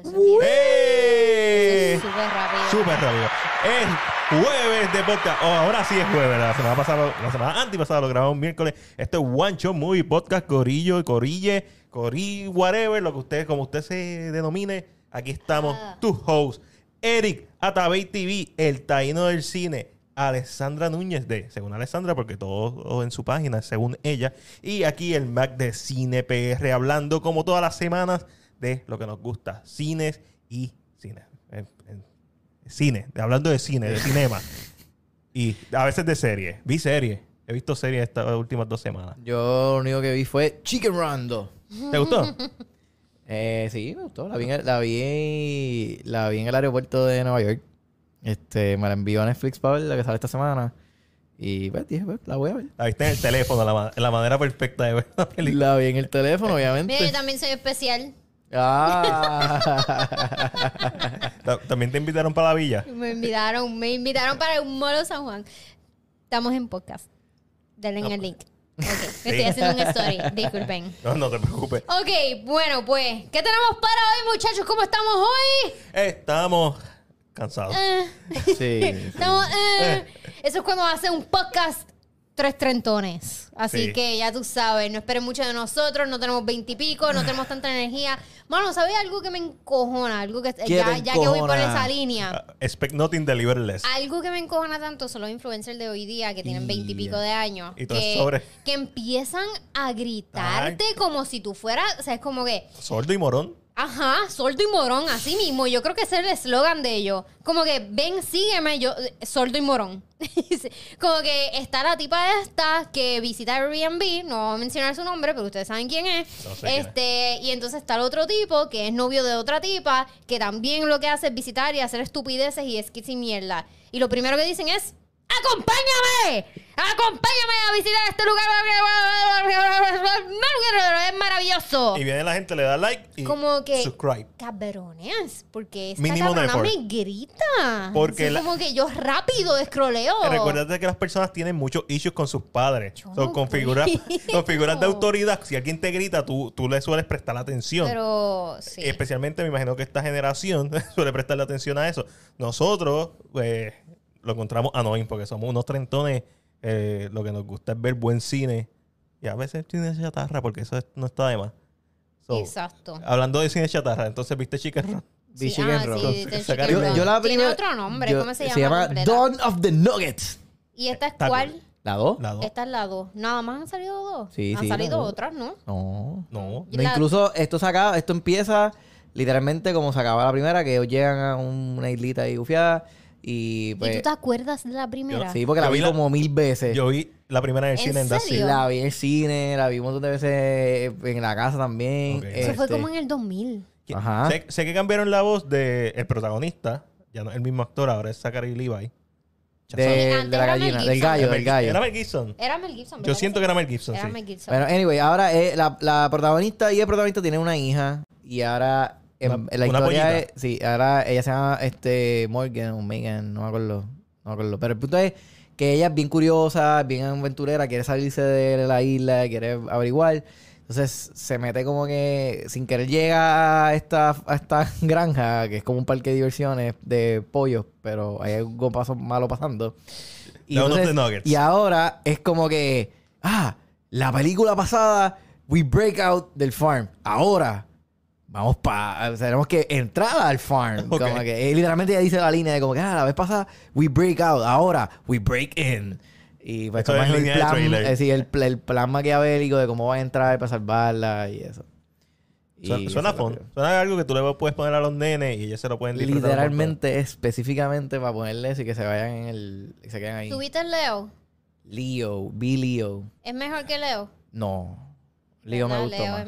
eso. ¡Eh! Es súper rápido. Súper rápido. Es jueves de podcast. Oh, ahora sí es jueves. La semana pasada, la semana antipasada lo grabamos miércoles. Esto es One Shot Movie Podcast, Corillo, Corille, Corí, whatever, lo que usted, como usted se denomine. Aquí estamos, Ah. tus hosts. Eric, Atabey TV, el taíno del cine. Alessandra Núñez de, según Alessandra, porque todo en su página, según ella. Y aquí el Mac de Cine PR, hablando como todas las semanas de lo que nos gusta, cines y cine. En- en- cine, hablando de cine, de cinema. Y a veces de serie. Vi serie. He visto series estas últimas dos semanas. Yo lo único que vi fue Chicken Run 2. ¿Te gustó? Eh, sí, me gustó. La vi, en, la, vi, la vi en el aeropuerto de Nueva York. Este, me la envió a Netflix para ver la que sale esta semana. Y pues dije, pues, la voy a ver. La viste en el teléfono, la, la manera perfecta de ver la película. La vi en el teléfono, obviamente. Mira, yo también soy especial. Ah. Ta- También te invitaron para la villa. Me invitaron, me invitaron para un molo San Juan. Estamos en podcast. Denle en el link. Ok, me estoy haciendo un story. Disculpen. No, no te preocupes. Ok, bueno, pues, ¿qué tenemos para hoy, muchachos? ¿Cómo estamos hoy? Estamos cansados. Eh, sí, sí. estamos, eh. Eso es cuando hace un podcast tres trentones. Así Sí. que ya tú sabes, no esperen mucho de nosotros, no tenemos veintipico, no tenemos tanta energía. Mano, ¿sabes algo que me encojona? Algo que ¿Qué ya, ya que voy por esa línea. Ah, expect nothing, deliver less. Algo que me encojona tanto son los influencers de hoy día que tienen veintipico de años. Y que, sobre- que empiezan a gritarte como si tú fueras. O sea, es como que. Sordo y morón. Ajá, sordo y morón, así mismo. Yo creo que ese es el eslogan de ellos. Como que ven, sígueme, yo, eh, sordo y morón. como que está la tipa esta que visita Airbnb, no voy a mencionar su nombre, pero ustedes saben quién es. No sé quién es. este, y entonces está el otro tipo que es novio de otra tipa, que también lo que hace es visitar y hacer estupideces y esquís y mierda. Y lo primero que dicen es. ¡Acompáñame! ¡Acompáñame a visitar este lugar! ¡Es maravilloso! Y viene la gente, le da like y Como que- subscribe. Cabrones, porque esta Mínimo cabrona effort. me grita. Porque la- como que yo rápido escroleo. Recuerda que las personas tienen muchos issues con sus padres. Yo So, no con, figuras, con figuras de autoridad, si alguien te grita, tú, tú le sueles prestar atención. Pero sí. Especialmente me imagino que esta generación suele prestarle atención a eso. Nosotros pues, lo encontramos annoying porque somos unos trentones. eh, lo que nos gusta es ver buen cine. Y a veces cine chatarra porque eso es- no está de más. So, Exacto. Hablando de cine chatarra, entonces viste Chicken Run. Vi Sí, Chicken ah, Run. sí, Chicken Yo- Run. yo la Tiene otro nombre. yo- ¿Cómo se llama? Se llama? Dawn of the Nuggets. ¿Y esta es Está cuál? cool. ¿La 2? La dos. Esta es la 2. Nada más han salido dos. Sí, han sí, salido otras, ¿no? No. No. Y No, la- incluso esto se acaba, esto empieza literalmente como se acaba la primera, que ellos llegan a una islita ahí gufiada y ¿Y pues... tú te acuerdas de la primera? Sí, porque la Yo vi vi la- como mil veces. Yo vi la primera en el ¿En cine en serio? It. La vi en el cine, la vi un montón de veces en la casa también. Eso fue este, como en el 2000. Que- Ajá. Sé, sé que cambiaron la voz del protagonista. Ya no es el mismo actor, ahora es Zachary Levi. de, de la gallina, del gallo, del gallo. Era Mel Gibson. Era Mel Gibson. Yo ¿verdad siento que era Mel Gibson, Era sí. Mel Gibson. Bueno, anyway, ahora eh, la, la protagonista y el protagonista tienen una hija y ahora en, Una- en la una historia es, sí, ahora ella se llama este Morgan o Megan, no me acuerdo, no me acuerdo, pero el punto es que ella es bien curiosa, bien aventurera, quiere salirse de la isla, quiere averiguar. Entonces se mete como que sin querer llega a esta, a esta granja, que es como un parque de diversiones de pollos, pero hay algo paso malo pasando. Entonces- y ahora es como que, ah, la película pasada, we break out del farm. Ahora, vamos para, tenemos que entrar al farm. Como que, eh, literalmente ella dice la línea de como que, ah, la vez pasada, we break out. Ahora, we break in. Y pues Esto como es el plan, es decir, el, pl- el plan maquiavélico de cómo va a entrar para salvarla y eso. Y Suena, eso suena fun. que- algo que tú le puedes poner a los nenes y ellos se lo pueden disfrutar. Literalmente, específicamente para ponerle eso y que se vayan en el, y se queden ahí. ¿Tuviste el Leo? Leo, vi Leo. ¿Es mejor que Leo? No. Leo me ¿Verdad? gustó Leo más. es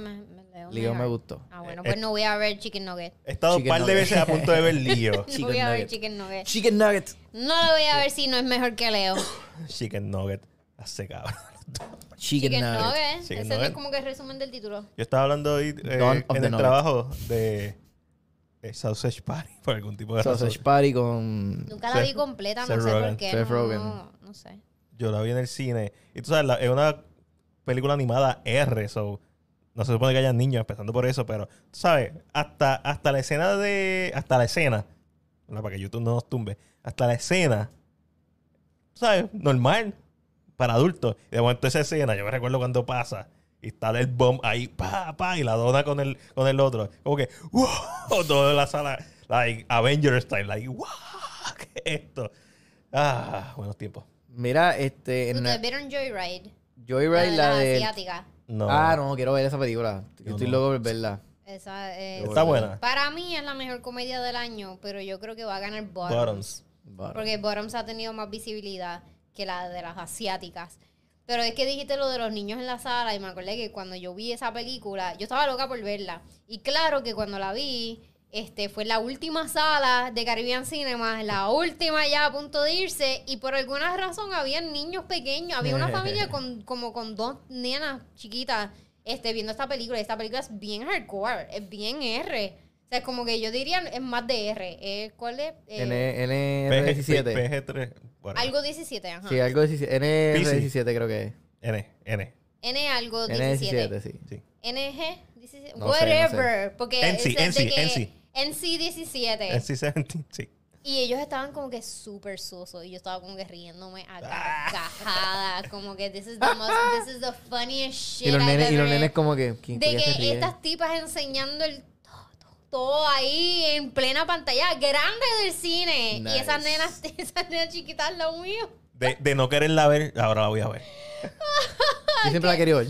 me- Leo Leo me gustó. Ah, bueno, Eh, pues eh. no voy a ver Chicken Nugget. He estado un par de nugget. veces a punto de ver lío. No Chicken voy a ver Nugget. Chicken Nugget. Chicken Nuggets. No lo voy a ver si no es mejor que Leo. Chicken Nugget. Hace cabrón. Chicken, Chicken Nuggets. Nugget. Chicken Ese Nugget. es como que el resumen del título. Yo estaba hablando hoy eh, en el trabajo de, de Sausage Party por algún tipo de razón. Sausage Party con... Nunca la Seth- vi completa, no Seth sé Rogen. por qué. Seth no, no, no sé. Yo la vi en el cine. Y tú sabes, la- es una película animada R, so no se supone que haya niños, empezando por eso, pero, tú ¿sabes? Hasta, hasta la escena de. Hasta la escena. Para que YouTube no nos tumbe. Hasta la escena. ¿Sabes? Normal. Para adultos. Y de momento esa escena, yo me recuerdo cuando pasa. Y está el bomb ahí, pa, pa, y la dona con el, con el otro. Como que, wow, toda la sala, like, Avengers style, like, wow, ¿qué es esto? Ah, buenos tiempos. Mira, este. En ¿Ustedes vieron Joyride? Joyride, la la de. asiática. No. Ah, no, quiero ver esa película. Yo estoy no. loco por verla. Esa, eh, Está buena. Para mí es la mejor comedia del año, pero yo creo que va a ganar Bottoms. Porque Bottoms ha tenido más visibilidad que la de las asiáticas. Pero es que dijiste lo de los niños en la sala y me acordé que cuando yo vi esa película, yo estaba loca por verla. Y claro que cuando la vi, este fue la última sala de Caribbean Cinema, la última ya a punto de irse y por alguna razón había niños pequeños, había una familia con como con dos nenas chiquitas este viendo esta película. Y esta película es bien hardcore, es bien R. O sea, es como que yo diría es más de R. Eh, ¿Cuál es? Eh, N, PG, N17. PG3. Bueno, algo 17, ajá. Sí, algo de 17. N17 PC. creo que es. N, N. N algo 17. N17, sí. Sí. NG 17. No sé, no whatever. Porque NC, es de NC, que- NC 17. NC-17, sí. Y ellos estaban como que súper sosos. Y yo estaba como que riéndome a Ah. carcajadas. como que this is the most, this is the funniest shit Y los nenes, y los ever- nenes como que. ¿quién De qué que estas tipas enseñando el todo, todo ahí en plena pantalla grande del cine. Nice. Y esas nenas, esas nenas chiquitas, lo mío. De, de no quererla ver, ahora la voy a ver. Yo siempre la quería ver.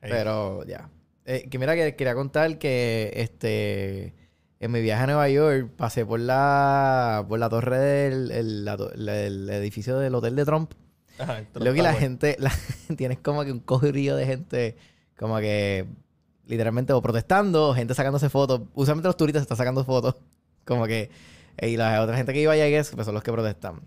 Pero ya. Eh, que mira que quería contar que este en mi viaje a Nueva York pasé por la por la torre del el, la el edificio del hotel de Trump. Ajá, Luego que la gente, la, tienes como que un cogerío de gente como que literalmente o protestando, gente sacándose fotos. Usualmente los turistas están sacando fotos. Como que eh, y la otra gente que iba allá que pues son los que protestan.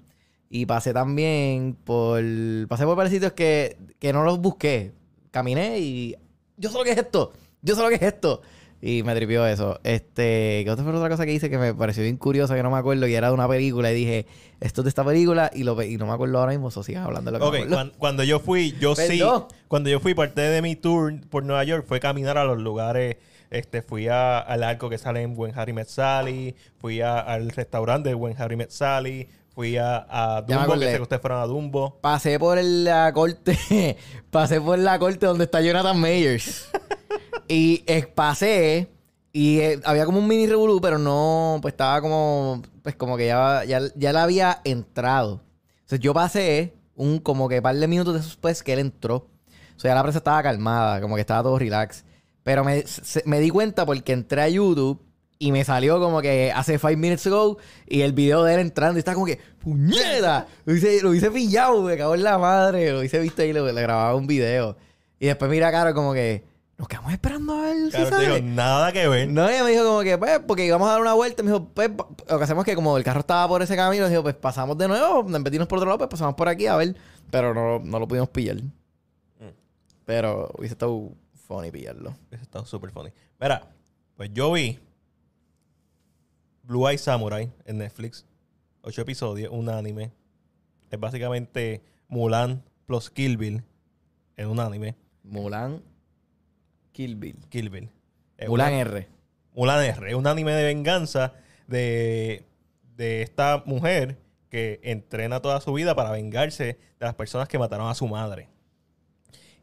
Y pasé también por pasé por varios sitios que, que no los busqué. Caminé y yo sé lo que es esto. Yo sé lo que es esto. Y me tripió eso. Este, ¿qué otra fue otra cosa que hice que me pareció bien curiosa que no me acuerdo? Y era de una película. Y dije, esto es de esta película. Y, lo, ve- y no me acuerdo ahora mismo. So, sigan hablando de lo que Ok, me acuerdo. cuan- cuando, yo fui, yo sí, Perdón. cuando yo fui parte de mi tour por Nueva York fue caminar a los lugares, este, fui a- al arco que sale en Buen Harry Met Sally, fui a- al restaurante de Buen Harry Met Sally, fui a, a Dumbo, que sé que ustedes fueron a Dumbo. Pasé por la corte. pasé por la corte donde está Jonathan Mayers. y eh, pasé. Y eh, había como un mini revolú, pero no. Pues estaba como. Pues como que ya, ya, ya él había entrado. Entonces yo pasé un como que par de minutos después que él entró. O sea, ya la prensa estaba calmada, como que estaba todo relax. Pero me, se- me di cuenta porque entré a YouTube y me salió como que hace five minutes ago y el video de él entrando y estaba como que ¡Puñeta! Lo hice, lo hice pillado, me cago en la madre. Lo hice visto ahí, le, le grababa un video. Y después mira Caro como que nos quedamos esperando a ver si Claro, sale. digo, nada que ver. No, ella me dijo como que, pues, porque íbamos a dar una vuelta. Me dijo, pues, lo que hacemos es que como el carro estaba por ese camino, dijo, pues pasamos de nuevo, en vez de irnos por otro lado, pues pasamos por aquí a ver. Pero no, no lo pudimos pillar. Pero hubiese estado funny pillarlo. Eso está súper funny. Mira, pues yo vi Blue Eye Samurai en Netflix. Ocho episodios, un anime. Es básicamente Mulan plus Kill Bill en un anime. Mulan, Kill Bill. Kill Bill. Es Mulan una- R. Mulan R, es un anime de venganza de, de esta mujer que entrena toda su vida para vengarse de las personas que mataron a su madre.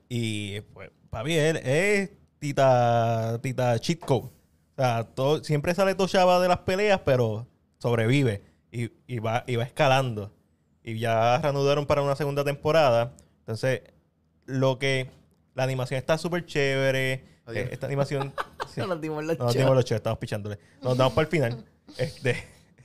Y pues, papi, él es tita, tita cheat code. O sea, todo, siempre sale tochaba de las peleas, pero sobrevive y, y va, y va escalando. Y ya reanudaron para una segunda temporada. Entonces, lo que... La animación está súper chévere. Eh, esta animación... sí. Nos dimos los No nos dimos los chavos, estamos pichándole. Nos damos para el final. Este,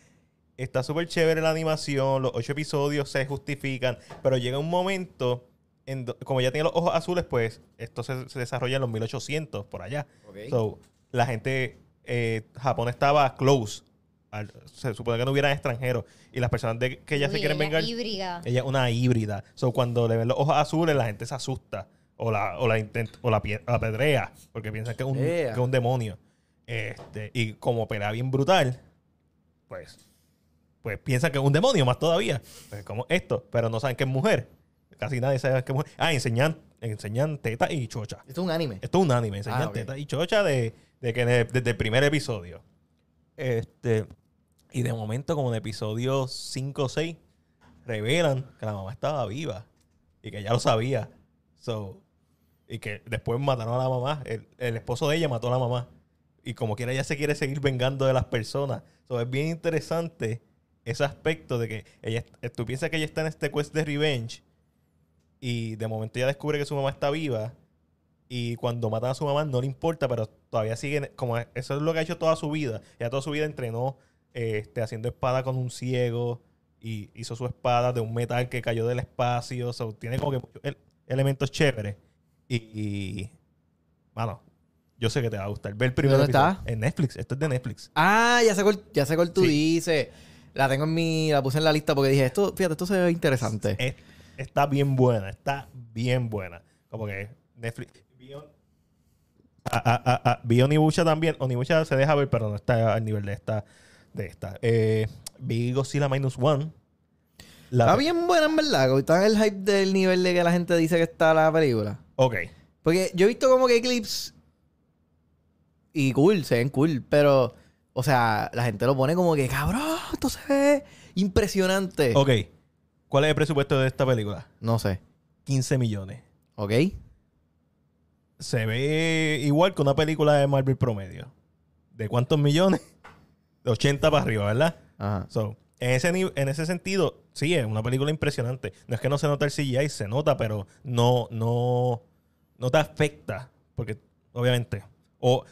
está súper chévere la animación, los ocho episodios se justifican, pero llega un momento, en do- como ya tiene los ojos azules, pues esto se, se desarrolla en los 1800, por allá. Ok. So, la gente, eh, Japón estaba close. al- se supone que no hubieran extranjeros. Y las personas de, que ya se quieren ella vengar, híbrida. ella es una híbrida. So, cuando le ven los ojos azules, la gente se asusta. O la, o la, intent- o la, pie- la pedrea. Porque piensan que es un, que es demonio. Este, y como pelea bien brutal, pues, pues piensan que es un demonio más todavía. Pues como esto. Pero no saben que es mujer. casi nadie sabe qué mujer. Ah, enseñan, enseñan teta y chocha. Esto es un anime. Esto es un anime, enseñan Ah, teta y chocha de, de que de- desde el primer episodio. Este, y de momento, como en episodio 5 o 6, revelan que la mamá estaba viva y que ya lo sabía. So, y que después mataron a la mamá. El, el esposo de ella mató a la mamá. Y como quiera, ella se quiere seguir vengando de las personas. So, es bien interesante ese aspecto de que ella, tú piensas que ella está en este quest de revenge y de momento ella descubre que su mamá está viva y cuando matan a su mamá no le importa, pero todavía sigue, como eso es lo que ha hecho toda su vida. Ella toda su vida entrenó este, haciendo espada con un ciego y hizo su espada de un metal que cayó del espacio. So, tiene como que muchos elementos chéveres. Y, y, mano, yo sé que te va a gustar. Ver el primer ¿Dónde episodio. está? En Netflix. Esto es de Netflix. Ah, ya sé cuál, ya sé cuál tú Sí. dices. La tengo en mi... La puse en la lista porque dije, esto, fíjate, esto se ve interesante. Es- está bien buena, está bien buena. Como que Netflix. Vi On- Ah, ah, ah, vi también. Onimusha se deja ver, pero no está al nivel de esta. De esta. Eh, vi Godzilla Minus One. La- Está bien buena, en verdad. Está en el hype del nivel de que la gente dice que está la película. Ok. Porque yo he visto como que clips y cool, se ven cool, pero, o sea, la gente lo pone como que, cabrón, esto se ve impresionante. Ok. ¿Cuál es el presupuesto de esta película? No sé. 15 millones. ¿Ok? Se ve igual que una película de Marvel promedio. ¿De cuántos millones? De 80 para arriba, ¿verdad? Ajá. So, en ese, en ese sentido, sí, es una película impresionante. No es que no se nota el CGI, se nota, pero no, no, no te afecta. Porque, obviamente, o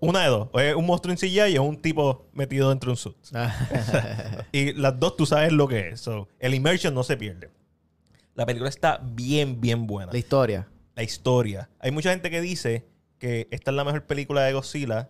una de dos, o es un monstruo en CGI o un tipo metido dentro de un suit. Y las dos tú sabes lo que es. So, el immersion no se pierde. La película está bien, bien buena. la historia. La historia. Hay mucha gente que dice que esta es la mejor película de Godzilla.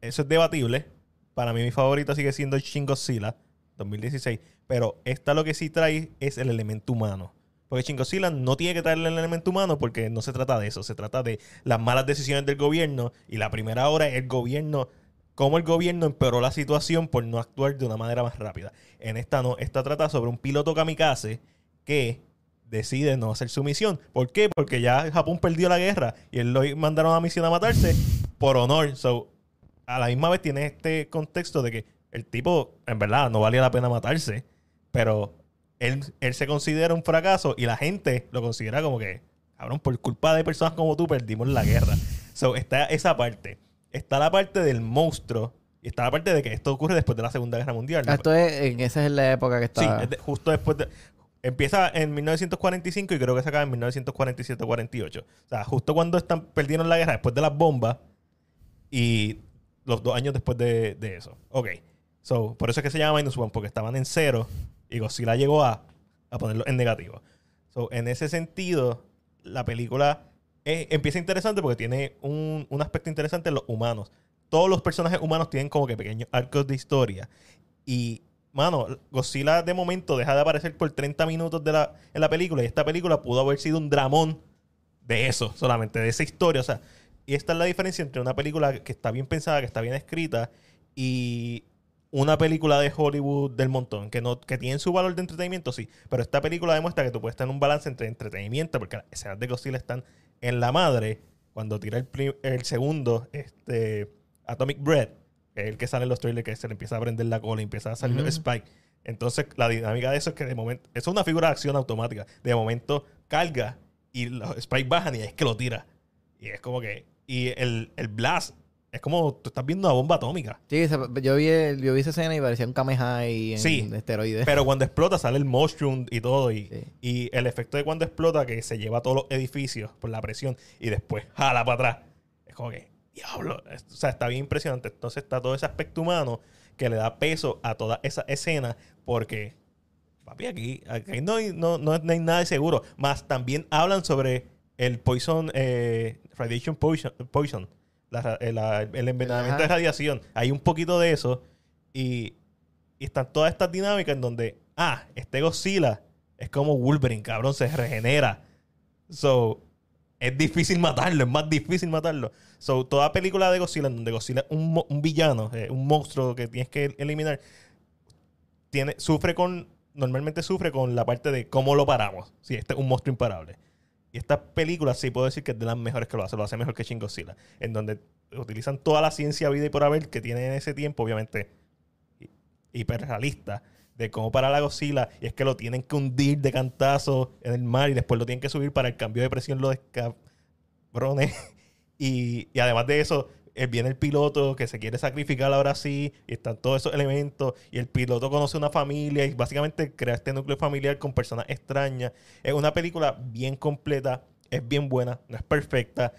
Eso es debatible. Para mí mi favorita sigue siendo Shin Godzilla 2016. Pero esta lo que sí trae es el elemento humano. Porque Shin Godzilla no tiene que traerle el elemento humano porque no se trata de eso. Se trata de las malas decisiones del gobierno. Y la primera hora es el gobierno. Cómo el gobierno empeoró la situación por no actuar de una manera más rápida. En esta no. Esta trata sobre un piloto kamikaze que decide no hacer su misión. ¿Por qué? Porque ya Japón perdió la guerra y él lo mandaron a la misión a matarse por honor. So, a la misma vez tiene este contexto de que el tipo, en verdad, no valía la pena matarse, pero él, él se considera un fracaso y la gente lo considera como que, cabrón, por culpa de personas como tú perdimos la guerra. So, está esa parte. Está la parte del monstruo y está la parte de que esto ocurre después de la Segunda Guerra Mundial. Esto es, en esa es la época que está. Sí, es de- justo después de... Empieza en 1945 y creo que se acaba en 1947-48. O sea, justo cuando están perdieron la guerra, después de las bombas y los dos años después de, de eso. Ok. So, por eso es que se llama Minus One, porque estaban en cero y Godzilla llegó a, a ponerlo en negativo. So, en ese sentido, la película eh, empieza interesante porque tiene un, un aspecto interesante en los humanos. Todos los personajes humanos tienen como que pequeños arcos de historia. Y, mano, Godzilla de momento deja de aparecer por 30 minutos de la, en la película. Y esta película pudo haber sido un dramón de eso, solamente de esa historia. O sea, y esta es la diferencia entre una película que está bien pensada, que está bien escrita, y una película de Hollywood del montón, que no que tiene su valor de entretenimiento, sí. Pero esta película demuestra que tú puedes tener un balance entre entretenimiento, porque las escenas de Godzilla están en la madre. Cuando tira el, el segundo, este Atomic Breath, el que sale en los trailers, que se le empieza a prender la cola y empieza a salir Ujú. los Spike. Entonces, la dinámica de eso es que de momento, eso es una figura de acción automática. De momento carga y los Spike bajan y es que lo tira. Y es como que. Y el, el blast es como tú estás viendo una bomba atómica. Sí, yo, vi el- yo vi esa escena y parecía un Kamehameha en Sí. esteroides. Pero cuando explota sale el mushroom y todo. Y, Sí. y el efecto de cuando explota, que se lleva a todos los edificios por la presión y después jala para atrás. Es como que, diablo. O sea, está bien impresionante. Entonces está todo ese aspecto humano que le da peso a toda esa escena porque, papi, aquí, aquí no, hay, no, no hay nada de seguro. Más también hablan sobre el poison, eh, radiation poison, poison la eh, la- el envenenamiento Ajá. de radiación. Hay un poquito de eso y, y están todas estas dinámicas en donde, ah, este Godzilla es como Wolverine, cabrón, se regenera. So, es difícil matarlo, es más difícil matarlo. So, toda película de Godzilla, donde Godzilla es un, un villano, eh, un monstruo que tienes que eliminar, tiene, sufre con normalmente sufre con la parte de cómo lo paramos. Si este es un monstruo imparable. Y esta película sí puedo decir que es de las mejores que lo hace. Lo hace mejor que Shin Godzilla. En donde utilizan toda la ciencia vida y por haber que tiene en ese tiempo, obviamente, hi- hiperrealista, de cómo parar a Godzilla. Y es que lo tienen que hundir de cantazo en el mar y después lo tienen que subir para el cambio de presión, lo cabrones. Y, y además de eso, eh, viene el piloto que se quiere sacrificar ahora sí, y están todos esos elementos, y el piloto conoce una familia y básicamente crea este núcleo familiar con personas extrañas. Es una película bien completa, es bien buena, no es perfecta.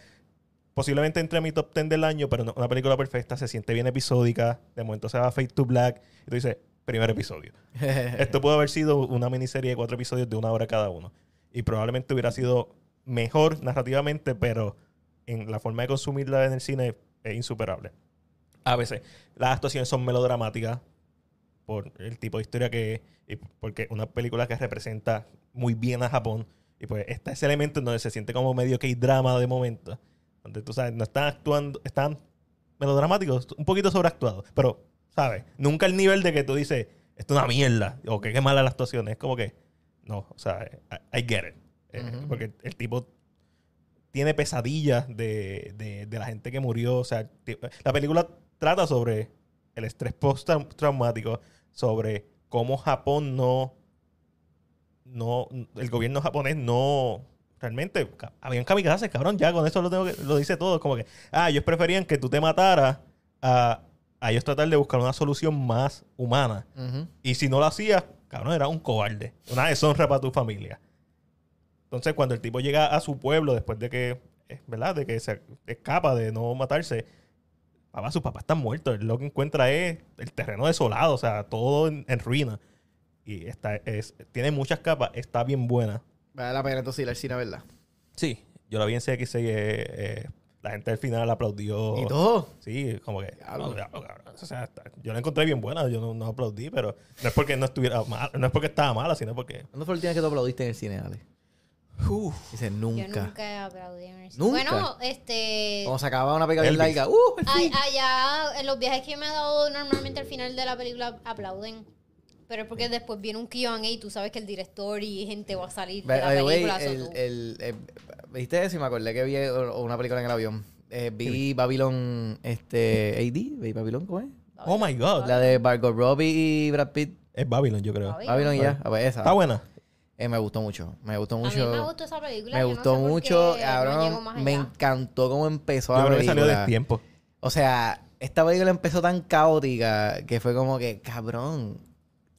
Posiblemente entre mi top 10 del año, pero no una película perfecta, se siente bien episódica, de momento se va a Fade to Black, y tú dices, primer episodio. Esto pudo haber sido una miniserie de cuatro episodios de una hora cada uno. Y probablemente hubiera sido mejor narrativamente, pero en la forma de consumirla en el cine es insuperable. A veces las actuaciones son melodramáticas por el tipo de historia que es, y porque una película que representa muy bien a Japón. Y pues está ese elemento en donde se siente como medio que hay drama de momento. Donde tú sabes, no están actuando, están melodramáticos, un poquito sobreactuados. Pero, ¿sabes? Nunca el nivel de que tú dices, esto es una mierda, o que qué mala la actuación. Es como que, no, o sea, I, I get it. Eh. Porque el tipo tiene pesadillas de, de- de la gente que murió. O sea, la película trata sobre el estrés post-traumático, sobre cómo Japón no, no, el gobierno japonés no, realmente, habían kamikazes, cabrón, ya con eso lo, tengo que- lo dice todo. Como que, ah, ellos preferían que tú te mataras a, a ellos tratar de buscar una solución más humana. Y si no lo hacías, cabrón, era un cobarde. Una deshonra para tu familia. Entonces, cuando el tipo llega a su pueblo, después de que, eh, ¿verdad? De que se escapa de no matarse, papá, sus papás están muertos. Él Lo que encuentra es el terreno desolado, o sea, todo en, en ruina. Y está, es, tiene muchas capas, está bien buena. Vale la pena entonces ir al cine, ¿verdad? Sí, yo la vi en CX6, eh, eh, la gente al final aplaudió. Y todo. Sí, como que. Diablo. no, diablo, cabrón. O sea, yo la encontré bien buena, yo no, no aplaudí, pero no es porque no estuviera mal, no es porque estaba mala, sino porque. ¿Cuándo fue la última que tú aplaudiste en el cine, Ale? Dice, Yo nunca. nunca he aplaudido en el cine. ¿Nunca? Bueno, este. Cuando se acababa una película larga, ¡uh! Ay, allá, en los viajes que me ha dado, normalmente al final de la película aplauden. Pero es porque después viene un QA y tú sabes que el director y gente va a salir de la película. el, ¿Viste eso? Y me acordé que vi eh, una película en el avión. Eh, vi Babylon este, AD. ¿Vi Babylon cómo es? Oh my god. La de Margot Robbie y Brad Pitt. Es Babylon, yo creo. Babylon. Babylon ya. A ver, esa. Está buena. Eh, me gustó mucho. Me gustó A mí mucho. me gustó esa película. Me yo no gustó sé mucho, no me encantó cómo empezó Yo la creo que película. salió de tiempo. O sea, esta película empezó tan caótica que fue como que, cabrón.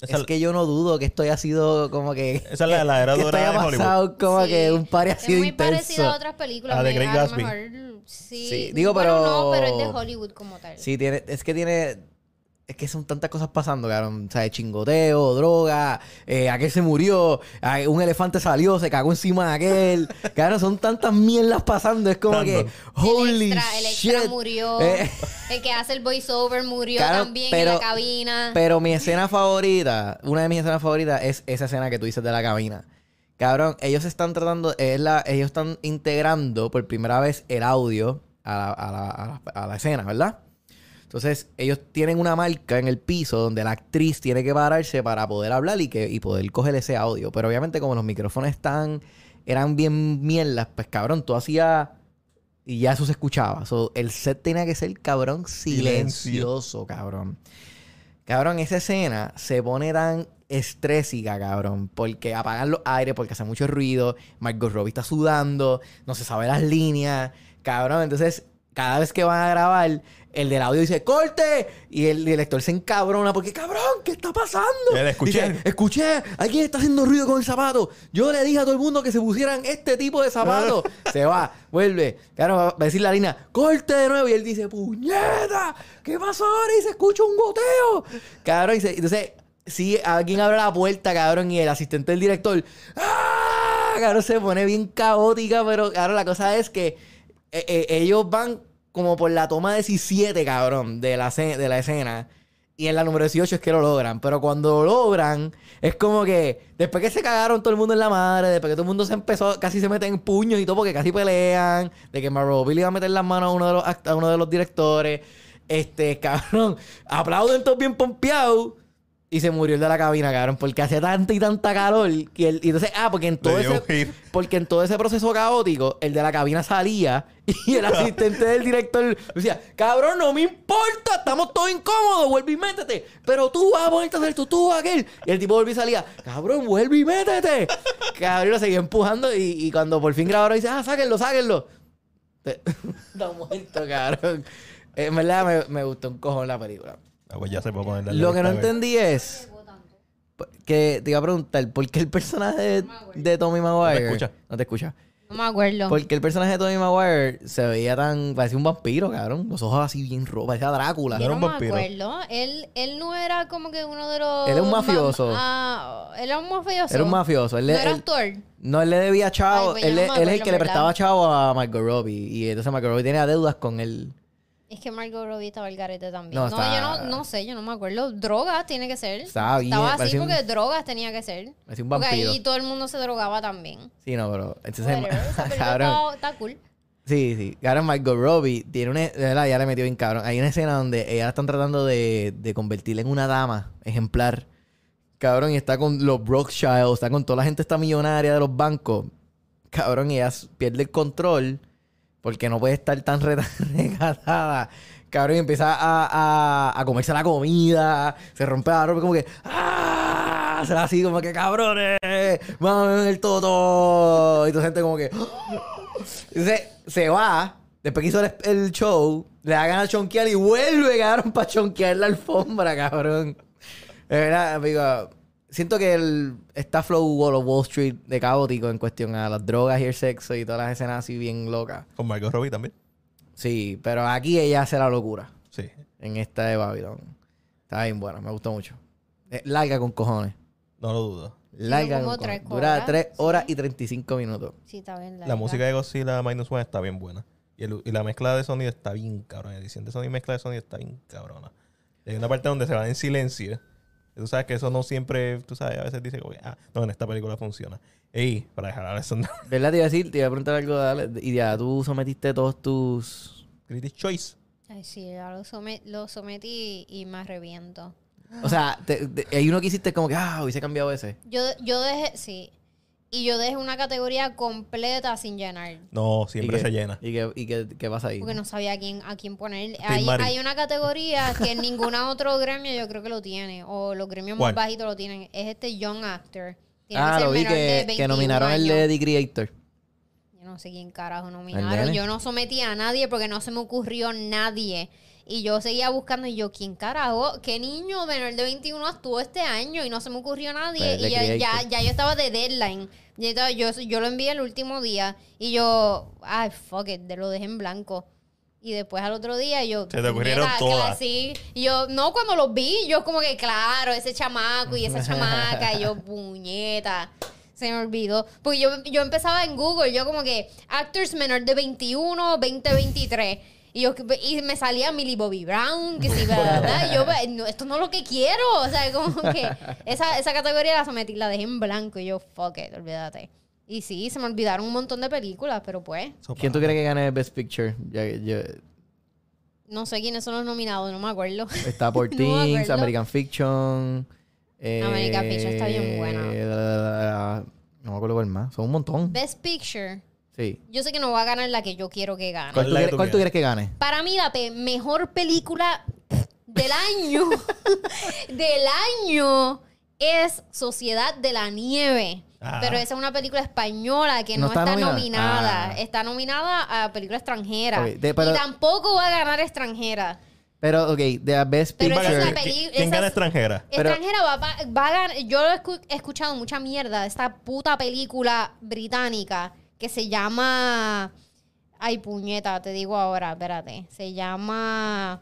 Esa- es que yo no dudo que esto haya sido como que. Esa es la- la era dorada de Hollywood. pasado como Sí. que un par ha Es sido muy intenso. parecida a otras películas. A The me- Great lo Gatsby. mejor, sí. Sí, digo, Bueno, pero- no, pero es de Hollywood como tal. Sí, tiene, es que tiene. Es que son tantas cosas pasando, cabrón. O sea, chingoteo, droga, eh, aquel se murió, un elefante salió, se cagó encima de aquel. Cabrón, son tantas mierdas pasando. Es como que, holy el extra, el extra shit. murió. Eh, El que hace el voiceover murió también pero- en la cabina. Pero mi escena favorita, una de mis escenas favoritas es esa escena que tú dices de la cabina. Cabrón, ellos están tratando, es la, ellos están integrando por primera vez el audio a la, a la- a la- a la escena, ¿verdad? Entonces, ellos tienen una marca en el piso donde la actriz tiene que pararse para poder hablar y, que, y poder coger ese audio. Pero obviamente, como los micrófonos están, eran bien mierdas, pues cabrón, tú hacías y ya eso se escuchaba. So, el set tenía que ser cabrón silencioso, cabrón. Cabrón, esa escena se pone tan estrésica, cabrón. Porque apagan los aires, porque hace mucho ruido. Margot Robbie está sudando. No se sabe las líneas. Cabrón, entonces, cada vez que van a grabar, el del audio dice, ¡corte! Y el director se encabrona porque, cabrón, ¿qué está pasando? Le escuché. Dice, escuché, alguien está haciendo ruido con el zapato. Yo le dije a todo el mundo que se pusieran este tipo de zapatos. se va, vuelve. Claro, va a decir la línea, corte de nuevo. Y él dice, puñeta, ¿qué pasó ahora? Y se escucha un goteo. Cabrón, y se- entonces, si alguien abre la puerta, cabrón, y el asistente del director, ¡ah! Cabrón, se pone bien caótica, pero claro, la cosa es que eh, eh, ellos van como por la toma 17, cabrón, de la, de la escena. Y en la número 18 es que lo logran. Pero cuando lo logran, es como que después que se cagaron todo el mundo en la madre, después que todo el mundo se empezó, casi se meten en puños y todo porque casi pelean, de que le iba a meter las manos a uno de los, a uno de los directores. Este, cabrón, aplauden todos bien pompeados. Y se murió el de la cabina, cabrón, porque hacía tanta y tanta calor. Que el- y entonces, ah, porque en todo ese, porque en todo ese proceso caótico, el de la cabina salía y el asistente del director decía, cabrón, no me importa, estamos todos incómodos, vuelve y métete. Pero tú vas a ponerte a hacer tu tú aquel. Y el tipo volvió y salía, cabrón, vuelve y métete. Cabrón, lo seguía empujando y, y cuando por fin grabaron, dice, ah, sáquenlo, sáquenlo. Está muerto, cabrón. En verdad me, me gustó un cojón la película. Ah, pues ya se puede poner la Lo que no entendí es que te iba a preguntar, ¿por qué el personaje de, de Tommy Maguire... escucha. No te escucha. No me acuerdo. ¿Por qué el personaje de Tommy Maguire se veía tan... Parecía un vampiro, cabrón. Los ojos así bien rojos. Parecía Drácula. No Yo era no un me acuerdo. Él, él no era como que uno de los... Él es un ma- mafioso. Ah, él era un mafioso. Era un mafioso. Él, No era él- actor. no, él le debía chavo. Ay, pues él, no él es el que le prestaba chavo a Margot Robbie. Y entonces Margot Robbie tenía deudas con él. Es que Margot Robbie estaba el garete también. No, No, está- yo no, no sé, yo no me acuerdo. Drogas tiene que ser. Estaba bien, Estaba así parecía un- porque drogas tenía que ser. Un Porque ahí todo el mundo se drogaba también. Sí, no, pero... Entonces, esa cabrón. está, está cool. Sí, sí. Ahora Margot Robbie tiene una... De verdad, ya le metió bien cabrón. Hay una escena donde ella la están tratando de, de convertirla en una dama ejemplar. Cabrón, y está con los Brookshire, está con toda la gente esta millonaria de los bancos. Cabrón, y ella pierde el control porque no puede estar tan re- recatada. Cabrón, y empieza a, a, a comerse la comida, se rompe la ropa, como que... ¡Ah! Se da así como que, cabrones, beber el toto. Y toda gente como que... Entonces se va, después que hizo el, show, le hagan a chonquear y vuelve, cabrón, para chonquear la alfombra, cabrón. De verdad, amigo, siento que el, está Flow Wall of Wall Street de caótico en cuestión a las drogas y el sexo y todas las escenas así bien locas. Con Margot Robbie también. Sí, pero aquí ella hace la locura Sí. en esta de Babylon. Está bien buena, me gustó mucho. Es larga con cojones. No lo dudo. Larga como con tres cojones. Dura horas, 3 sí. horas y 35 minutos. Sí, está bien. La larga. música de Godzilla Minus One está bien buena. Y, el- y la mezcla de sonido está bien cabrona. La edición de sonido y mezcla de sonido está bien cabrona. Hay una parte donde se van en silencio. Y tú sabes que eso no siempre, tú sabes, a veces dice ah, no, en esta película funciona. Ey, para dejar a Alexander ¿Verdad? Te iba a decir, te iba a preguntar algo de Y ya, tú sometiste todos tus. Critics Choice. Ay, sí, ya lo, lo sometí y me reviento. O sea, te- te- hay uno que hiciste como que, ah, hubiese cambiado ese. Yo, yo dejé, sí. Y yo dejé una categoría completa sin llenar. No, siempre ¿Y qué- se llena. ¿Y qué, y qué, qué pasa ahí? Porque no sabía a quién, a quién poner. Hay, hay una categoría que en ningún otro gremio yo creo que lo tiene. O los gremios ¿Cuál? más bajitos lo tienen. Es este Young Actor. Tiene ah, que ser lo vi que, que 21 nominaron el años. The Creator. Yo no sé quién carajo ¿El nominaron. Yo no sometí a nadie porque no se me ocurrió nadie. Y yo seguía buscando y yo, ¿quién carajo? ¿Qué niño menor de 21 actuó este año? Y no se me ocurrió nadie. Pues, y ya, ya, yo estaba de deadline. Estaba- yo, yo lo envié el último día. Y yo, ay, fuck it, lo dejé en blanco. Y después al otro día yo... Se te ocurrieron "Mira, todas". Sí. Y yo, no, cuando los vi, yo como que, claro, ese chamaco y esa chamaca. y yo, puñeta. Se me olvidó. Porque yo, yo empezaba en Google, yo como que actors menor de 21, 20, 23. Y, yo, y me salía Millie Bobby Brown, que sí, ¿verdad? Y yo, "Pues, no, esto no es lo que quiero. O sea, como que esa, esa categoría la sometí, la dejé en blanco. Y yo, fuck it, olvídate. Y sí, se me olvidaron un montón de películas, pero pues. ¿Quién tú crees que gane el Best Picture? Ya- ya- no sé quiénes son los nominados, no me acuerdo. está por Things. American Fiction. eh, American Fiction está bien buena. buena. No me acuerdo cuál más. Son un montón. Best Picture. Sí. Yo sé que no va a ganar la que yo quiero que gane. ¿Cuál, tú, la quieres- tú cuál tú quieres? quieres que gane? Para mí, la pe- mejor película del año, del año, es Sociedad de la Nieve. Ah. Pero esa es una película española que ¿No no, está está, nominada? nominada. Ah. Está nominada a película extranjera. De- pero- Y tampoco va a ganar extranjera. Pero, ok, de Best Pero ¿Quién, va a esa la ¿Qui- peli- ¿Quién gana extranjera? Pero- extranjera va, va- va a ganar. Yo he escuchado mucha mierda de esta puta película británica que se llama. Ay, puñeta, te digo ahora, espérate. Se llama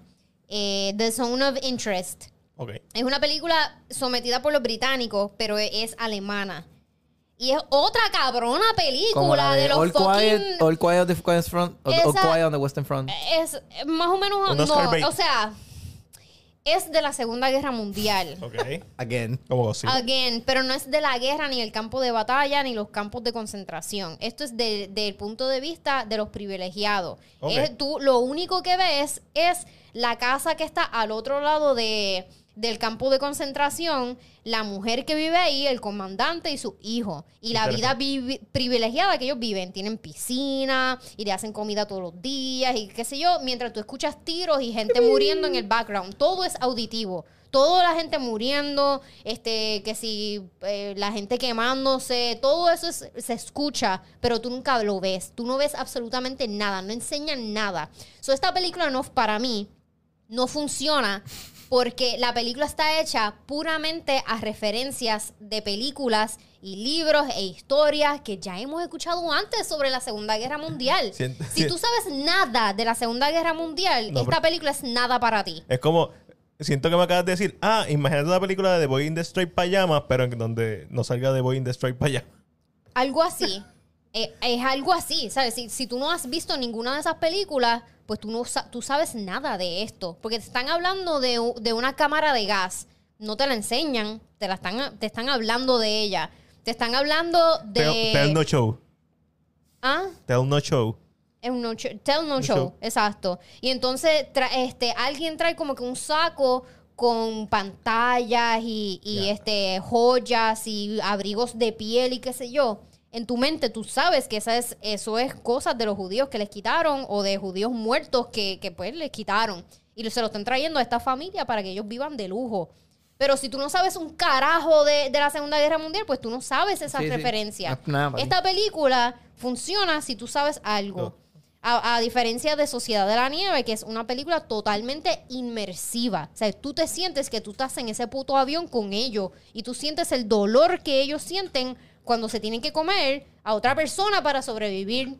eh, The Zone of Interest. Ok. Es una película sometida por los británicos, pero es alemana. Y es otra cabrona Como película la de, de los All fucking. Quiet, All Quiet on the Western Front. All Esa- Quiet on the Western Front. Es más o menos. Un Oscar No, bait. o sea, es de la Segunda Guerra Mundial. Ok. Again. Como Godzilla. Again, pero no es de la guerra, ni el campo de batalla, ni los campos de concentración. Esto es de- del punto de vista de los privilegiados. Ok. Es- tú lo único que ves es la casa que está al otro lado de del campo de concentración, la mujer que vive ahí, el comandante y su hijo. Y la vida privilegiada que ellos viven. Tienen piscina y le hacen comida todos los días y qué sé yo, mientras tú escuchas tiros y gente muriendo en el background. Todo es auditivo. Toda la gente muriendo, este, que si eh, la gente quemándose, todo eso es- se escucha, pero tú nunca lo ves. Tú no ves absolutamente nada, no enseñan nada. So, esta película no, para mí, no funciona porque la película está hecha puramente a referencias de películas y libros e historias que ya hemos escuchado antes sobre la Segunda Guerra Mundial. Siento- si tú sabes nada de la Segunda Guerra Mundial, No, esta película es nada para ti. Es como. Siento que me acabas de decir, ah, imagínate una película de The Boy in the Straight Pajamas, pero en donde no salga The Boy in the Straight Pajamas. Algo así. Eh, es algo así, ¿sabes? Si, si tú no has visto ninguna de esas películas, pues tú no tú sabes nada de esto. Porque te están hablando de, de una cámara de gas. No te la enseñan, te, la están, te están hablando de ella. Te están hablando de... Tell, tell no show. ¿Ah? Tell no show. Es un no show. Tell no, No show. show. Exacto. Y entonces este, alguien trae como que un saco con pantallas y, y, este, joyas y abrigos de piel y qué sé yo. En tu mente tú sabes que esa es, eso es cosas de los judíos que les quitaron o de judíos muertos que, que pues les quitaron. Y se lo están trayendo a esta familia para que ellos vivan de lujo. Pero si tú no sabes un carajo de, de la Segunda Guerra Mundial, pues tú no sabes esas Sí, referencias. Nada. Esta película funciona si tú sabes algo. A, a diferencia de Sociedad de la Nieve, que es una película totalmente inmersiva. O sea, tú te sientes que tú estás en ese puto avión con ellos y tú sientes el dolor que ellos sienten cuando se tienen que comer a otra persona para sobrevivir.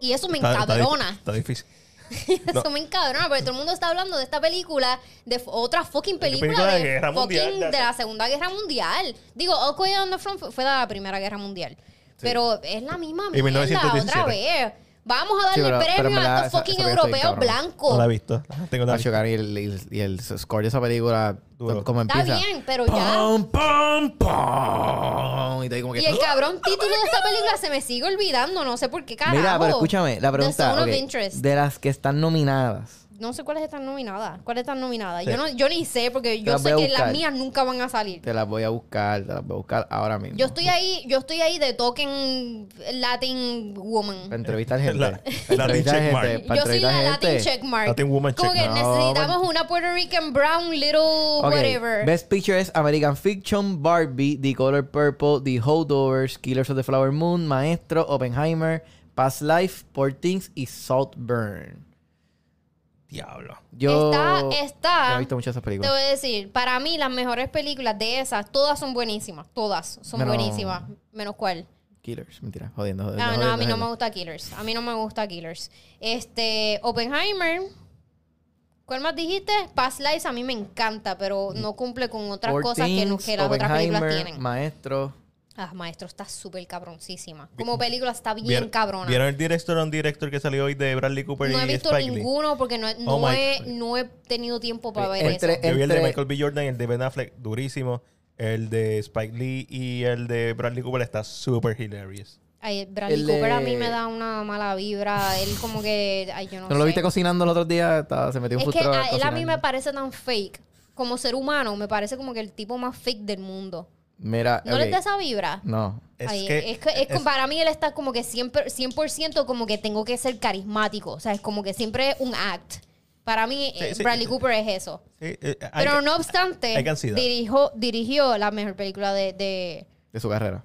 Y eso me Está- encabrona. Está, difícil. Eso me encabrona, porque todo el mundo está hablando de esta película, de otra fucking película, película de de, guerra fucking mundial, de la Segunda Guerra Mundial. Digo, All Quiet on the Front fue- de la Primera Guerra Mundial. Pero es la misma Y mierda 1917. otra vez. Vamos a darle Sí, pero- pero premio en a verdad, estos esa- fucking esa película está europeos cabrona. blancos. No la he visto. Tengo la Va a chocar y el, y el- y el score de esa película, Duro. como Está empieza. bien, pero ya. ¡Pum, pum, pum! Y te como que... Y el cabrón título de esta película se me sigue olvidando, no sé por qué carajo. Mira, pero escúchame, la The pregunta... Zone of ok, Interest. de las que están nominadas, No sé cuáles están nominadas. ¿Cuáles están nominadas? Sí. Yo, no, yo ni sé, porque yo sé que las mías nunca van a salir. te las voy a buscar, te las voy a buscar ahora mismo. Yo estoy ahí, yo estoy ahí de token Latin woman. Para entrevistar gente. La- Para Latin entrevistar checkmark. gente. Para Yo soy la Latin checkmark. Latin woman Como que checkmark. No, necesitamos una Puerto Rican brown little whatever. Best Picture es American Fiction, Barbie, The Color Purple, The Holdovers, Killers of the Flower Moon, Maestro, Oppenheimer, Past Life, Poor Things y Saltburn. Diablo. Yo Está- está- no he visto muchas de esas Te películas. voy a decir, para mí las mejores películas de esas, todas son buenísimas. Todas son Menos- buenísimas. Menos cuál. Killers, mentira, jodiendo. jodiendo, No, no, a jodiendo, mí no me jodiendo. gusta Killers. A mí no me gusta Killers. Este, Oppenheimer. ¿Cuál más dijiste? Past Lives a mí me encanta, pero no cumple con otras Poor cosas que, no- Things, que las otras películas Oppenheimer, tienen. Maestro. Ah, maestro, está súper cabroncísima. Como película está bien ¿Vieron- cabrona. ¿Vieron el director on director que salió hoy de Bradley Cooper no he y visto Spike Lee? ninguno porque no, no, Oh he, no he tenido tiempo para ver Entre- eso. Yo vi el de Entre- Michael B. Jordan, el de Ben Affleck, durísimo. El de Spike Lee y el de Bradley Cooper está super hilarious. Ay, Bradley El Cooper a de- mí me da una mala vibra. Él como que... Ay, yo no, ¿No lo sé. viste cocinando el otro día? Estaba- se metió un Es que a él a mí me parece tan fake. Como ser humano, me parece como que el tipo más fake del mundo. Mira, ¿No ok. les da esa vibra? No. Es Ay, que- es que- es para mí él está como que siempre, 100% como que tengo que ser carismático. O sea, es como que siempre es un act. Para mí, Sí, eh, sí. Bradley Cooper es eso. Sí, eh, hay- Pero no obstante, dirigió, la mejor película de, de- De su carrera.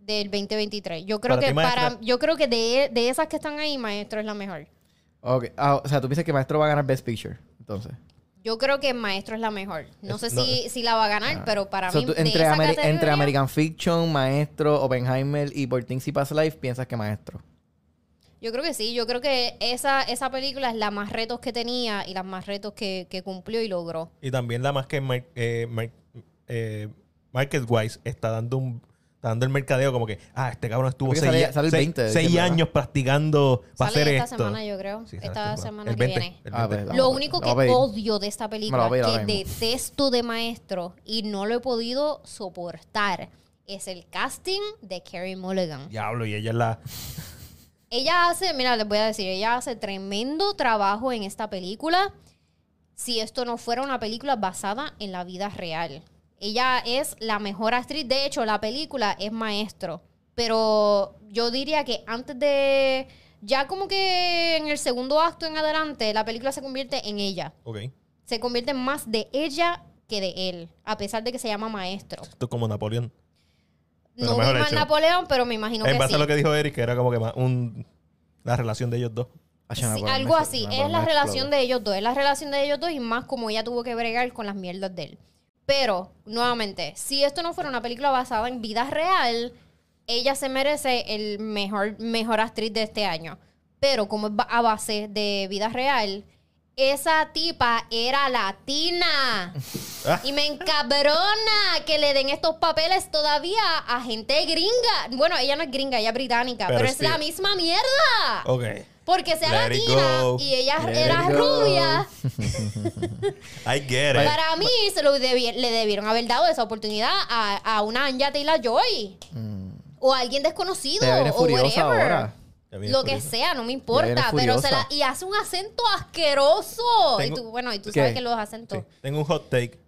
del 2023. Yo creo Para que para, yo creo que de, de esas que están ahí, Maestro es la mejor. Ok. Ah, o sea, tú piensas que Maestro va a ganar Best Picture. Entonces. Yo creo que Maestro es la mejor. No Es- sé no, si, si la va a ganar, pero para So, mí, tú- de entre, esa Ameri- categoría, entre American Fiction, Maestro, Oppenheimer y Por Things y Past Life, piensas que Maestro. Yo creo que sí. Yo creo que esa, esa película es la más retos que tenía y las más retos que, que cumplió y logró. Y también la más que mar- eh, mar- eh, Market Wise está dando un está dando el mercadeo como que, ah, este cabrón estuvo Porque seis, sale- sale el seis- 20 de seis diciembre, años practicando para Sale hacer esta esto. semana, yo creo. Sí, esta semana El que 20, viene. el Ah, 20. pues, Lo único lo que odio de esta película, pedir que detesto de Maestro y no lo he podido soportar, es el casting de Carrie Mulligan. Diablo, y ella es la... Ella hace, mira, les voy a decir, ella hace tremendo trabajo en esta película. si esto no fuera una película basada en la vida real. Ella es la mejor actriz. De hecho, la película es maestro. Pero yo diría que antes de. Ya como que en el segundo acto en adelante, la película se convierte en ella. Ok. Se convierte más de ella que de él. A pesar de que se llama maestro. Esto es como Napoleón. Pero No vi más. Napoleón, pero me imagino en que base sí. a lo que dijo Eric, que era como que más un, la relación de ellos dos. Sí, algo así. Es la relación de ellos dos. Es la relación de ellos dos y más como ella tuvo que bregar con las mierdas de él. Pero, nuevamente, si esto no fuera una película basada en vida real, ella se merece el mejor, mejor actriz de este año. Pero como es a base de vida real, esa tipa era latina. Ah. Y me encabrona que le den estos papeles todavía a gente gringa. Bueno, ella no es gringa, ella es británica, Pero pero, es sí. la misma mierda. Ok. Porque sea Let latina y ella Let era rubia, I get it. para mí se lo debi- le debieron haber dado esa oportunidad a, a una Anya Taylor Joy. O a alguien desconocido. O whatever. ahora. Ya viene Lo que sea, no me importa. Pero se la, y hace un acento asqueroso. Tengo- y tú, bueno, y tú ¿Qué? sabes que los acentos. Sí. Tengo un hot take.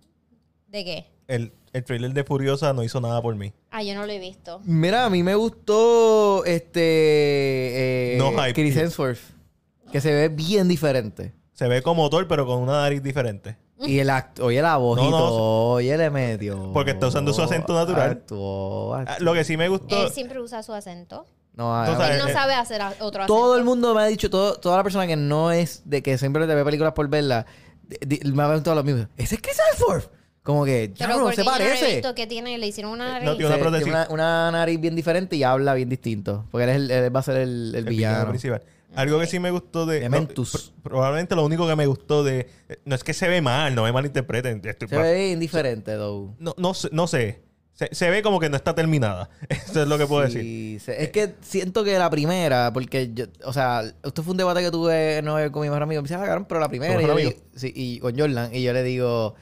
¿De qué? El, el trailer de Furiosa no hizo nada por mí. Ah, yo no lo he visto. Mira, a mí me gustó este. Eh, No hype. Chris Hemsworth. Que se ve bien diferente. Se ve como Thor, pero con una nariz diferente. Y el acto, oye la voz No, no, oye le metió. Porque está usando su acento natural. Actuó, Ah, actuó. Lo que sí me gustó. Él siempre usa su acento. No, sabes, Él no eh, sabe hacer otro acento. todo el mundo me ha dicho, todo, toda la persona que no es de que siempre te ve películas por verla, me ha preguntado lo mismo. ¿Ese es Chris Hemsworth? Como que, ya Pero no se no parece. visto que tiene, le hicieron una no nariz. tiene una Se- prótesis. tiene una, una nariz bien diferente y habla bien distinto. Porque él, es el- él va a ser el, el el villano. principal. Algo que sí me gustó de. Dementus. no, pr- probablemente lo único que me gustó de. eh, No es que se ve mal, no me malinterpreten. estoy- Se ve bien diferente, though. no, no, sé- no sé. Se, se ve como que no está terminada. Eso es lo que puedo decir. Sí, se- es que siento que la primera, porque yo, o sea, esto fue un debate que tuve York con mi mejor amigo. Me dice, ah, cabrón, pero la primera. ¿Tu Y, yo mejor le amigo? digo- sí, y con Jordan. Y yo le digo,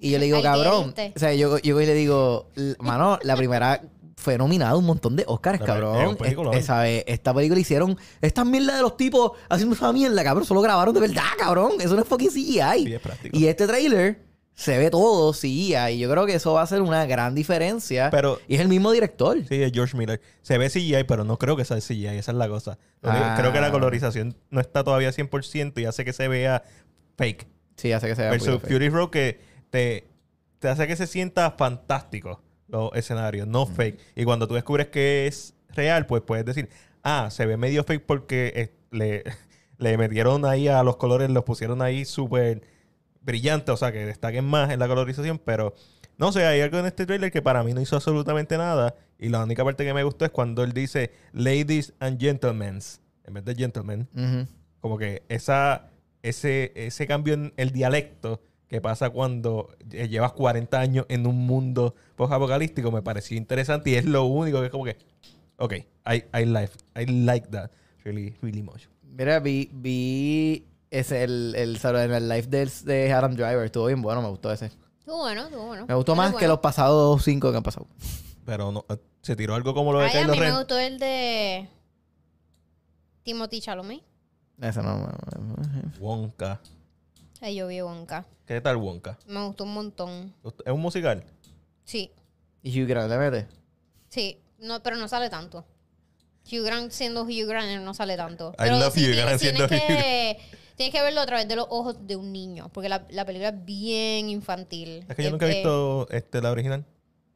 y yo le digo, cabrón. O sea, yo, yo voy y le digo, "L- mano, la primera fue nominada a un montón de Oscars, cabrón. Es- esa esta película hicieron esta mierda de los tipos haciendo esa mierda, cabrón. Solo grabaron de verdad, cabrón. Eso no es fucking CGI. Sí, es práctico. y este trailer se ve todo CGI. Y yo creo que eso va a ser una gran diferencia. Pero- y es el mismo director. Sí, es George Miller. Se ve CGI, pero no creo que sea CGI. Esa es la cosa. Ah. Creo que la colorización no está todavía 100% y hace que se vea fake. Sí, hace que sea. Versus muy feo. Fury Road que te, te hace que se sienta fantástico los escenarios, no fake. Y cuando tú descubres que es real, pues puedes decir, ah, se ve medio fake porque eh, le, le metieron ahí a los colores, los pusieron ahí súper brillantes, o sea, que destaquen más en la colorización, pero no sé, hay algo en este trailer que para mí no hizo absolutamente nada. Y la única parte que me gustó es cuando él dice ladies and gentlemen, en vez de gentlemen. Como que esa, ese, ese cambio en el dialecto que pasa cuando eh, llevas 40 años en un mundo post-apocalíptico me pareció interesante y es lo único que es como que, ok, I, I, like, I like that really, really much. Mira, vi, vi ese, el, el, en el live de, de Adam Driver. Estuvo bien bueno, me gustó ese. Estuvo bueno, estuvo bueno. Me gustó Pero más que los pasados cinco que han pasado. Pero no, eh, se tiró algo como lo de Ay, a mí me gustó el de Timothy Chalamet. Ese no. no- Wonka. Ay, yo vi Wonka. ¿Qué tal Wonka? Me gustó un montón. ¿Es un musical? Sí, ¿Y Hugh Grant le mete? sí. No, pero no sale tanto. Hugh Grant siendo Hugh Grant no sale tanto. I Pero love sí Hugh Grant siendo tienes Hugh que, tienes que verlo a través de los ojos de un niño. Porque la, la película es bien infantil. Es que yo nunca he Eh, visto este, la original.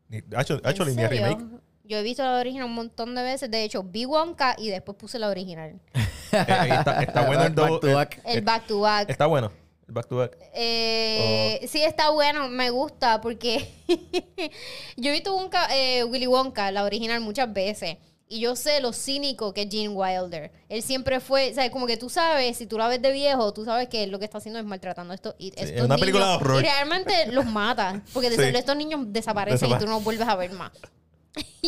Ni, actually, ¿en actually, ni el serio? remake. Yo he visto la original un montón de veces. De hecho, vi Wonka y después puse la original. Eh, está, está bueno el Back do- to eh, back. El eh, back to back. Está bueno. Back to back. Eh, Sí, está bueno, me gusta porque yo he visto Wonka, eh, Willy Wonka, la original, muchas veces. Y yo sé lo cínico que es Gene Wilder. Él siempre fue, o sea, como que tú sabes, si tú la ves de viejo, tú sabes que lo que está haciendo es maltratando a estos, y estos es una película de niños. horror. Y realmente los mata. Porque de Sí. estos niños desaparecen y tú no los vuelves a ver más.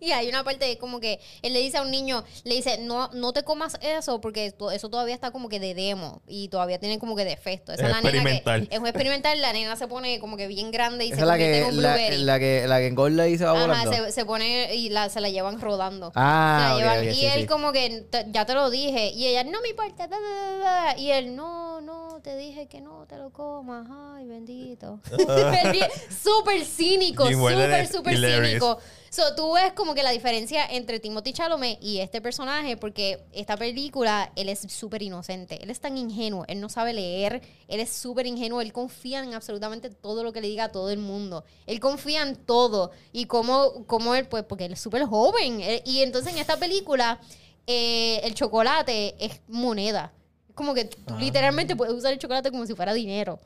Y hay una parte como que él le dice a un niño, le dice, no, no te comas eso porque eso todavía está como que de demo y todavía tiene como que defecto. Esa Es la nena que- experimental. es un experimental, la nena se pone como que bien grande y Esa se la en que, un la, la que, la que engorda y se va Ajá, volando. se, se pone y la, se la llevan rodando. Ah, Se la ok, llevan- ok, y sí, él sí. como que, "Te- ya te lo dije. Y ella, no me importa. da, da, da, da". Y él, no, no, te dije que no te lo comas. Ay, bendito. Súper cínico, súper, súper cínico. So, tú ves como que la diferencia entre Timothy Chalamet y este personaje, porque esta película, él es súper inocente. Él es tan ingenuo, él no sabe leer, él es súper ingenuo, él confía en absolutamente todo lo que le diga a todo el mundo. Él confía en todo. Y como, como él, pues, porque él es súper joven. Él- y entonces en esta película, eh, el chocolate es moneda. Como que tú Ah. literalmente puedes usar el chocolate como si fuera dinero.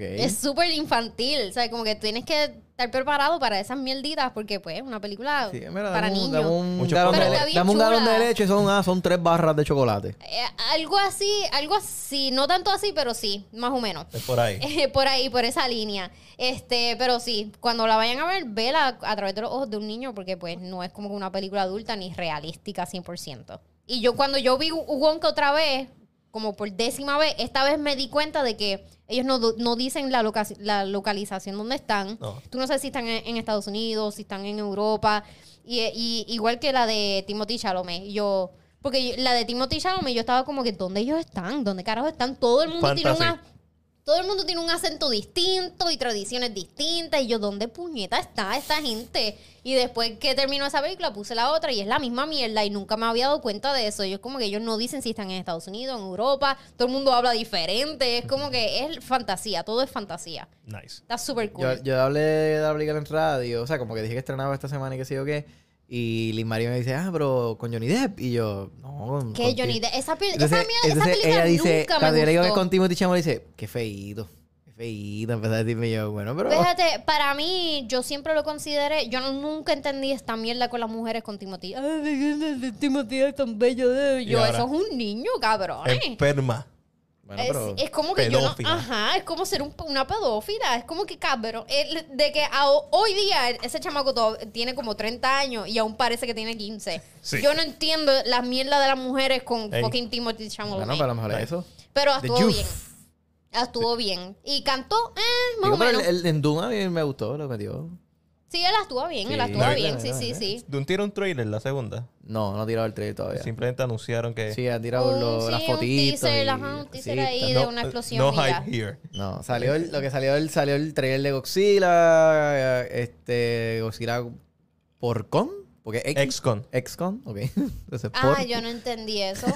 Es súper infantil, o sea, como que tienes que estar preparado para esas mierditas porque pues es una película Sí, mira, para niños. dame un Mucho galón, Pero de, está bien dame un galón de leche, son, ah, son tres barras de chocolate. Eh, algo así, algo así, no tanto así, pero sí, más o menos. Es por ahí. Eh, por ahí, por esa línea. Este, pero sí, cuando la vayan a ver, vela a través de los ojos de un niño, porque pues no es como una película adulta ni realística 100%. Y yo cuando yo vi Wonka otra vez, como por décima vez, esta vez me di cuenta de que ellos no, no dicen la, loca- la localización donde están. No. Tú no sabes si están en, en Estados Unidos, si están en Europa. Y, y igual que la de Timothy Chalamet. Yo, porque yo- la de Timothy Chalamet, yo estaba como que, ¿dónde ellos están? ¿Dónde carajo están? Todo el mundo tiene una... Todo el mundo tiene un acento distinto y tradiciones distintas. Y yo, ¿dónde puñeta está esta gente? Y después que terminó esa película, puse la otra y es la misma mierda. Y nunca me había dado cuenta de eso. Yo, como que ellos no dicen si están en Estados Unidos, en Europa. Todo el mundo habla diferente. Es como que es fantasía. Todo es fantasía. Nice. Está súper cool. Yo, yo hablé de la película en radio, o sea, como que dije que estrenaba esta semana y qué sé yo qué. Y Liz María me dice, ah, pero con Johnny Depp. Y yo, no. que Johnny Depp- Esa, pel- Entonces, esa, mierda- esa entonces película ella dice, nunca cuando yo me le digo que con Timothy Chalamet, dice, qué feíto, qué feíto. Empezó a decirme yo, bueno, pero... Fíjate, para mí, yo siempre lo consideré, yo no- nunca entendí esta mierda con las mujeres con Timothy. Ay, Timothy es tan bello. de-". Yo, eso es un niño, cabrón. Enferma. Bueno, es, pero... es como que yo no, ajá, es como ser un- una pedófila, es como que cabrón, el- de que a- hoy día ese chamaco todo- tiene como 30 años y aún parece que tiene 15. Sí. Yo no entiendo las mierdas de las mujeres con Ey. fucking Timothy Chalamet. Bueno, pero a lo mejor eso. Pero estuvo bien. Estuvo bien. Y cantó, eh, más Digo, o menos. el, el en Dune a mí me gustó lo que metió. Sí, él actuó bien, él Sí, actuó no, bien, no, sí, no, sí, no. sí. De un tiro un trailer, la segunda. No, no ha tirado el trailer todavía. Simplemente anunciaron que. Sí, ha tirado Un- lo- las sí, un fotitos. teaser, y ajá, un teaser ahí. de una explosión No hype here. No, salió el- lo que salió el, salió el trailer de Godzilla, eh, este, Godzilla por con, porque X, Excon. Excon, ok. Entonces, Ah, por- yo no entendí eso.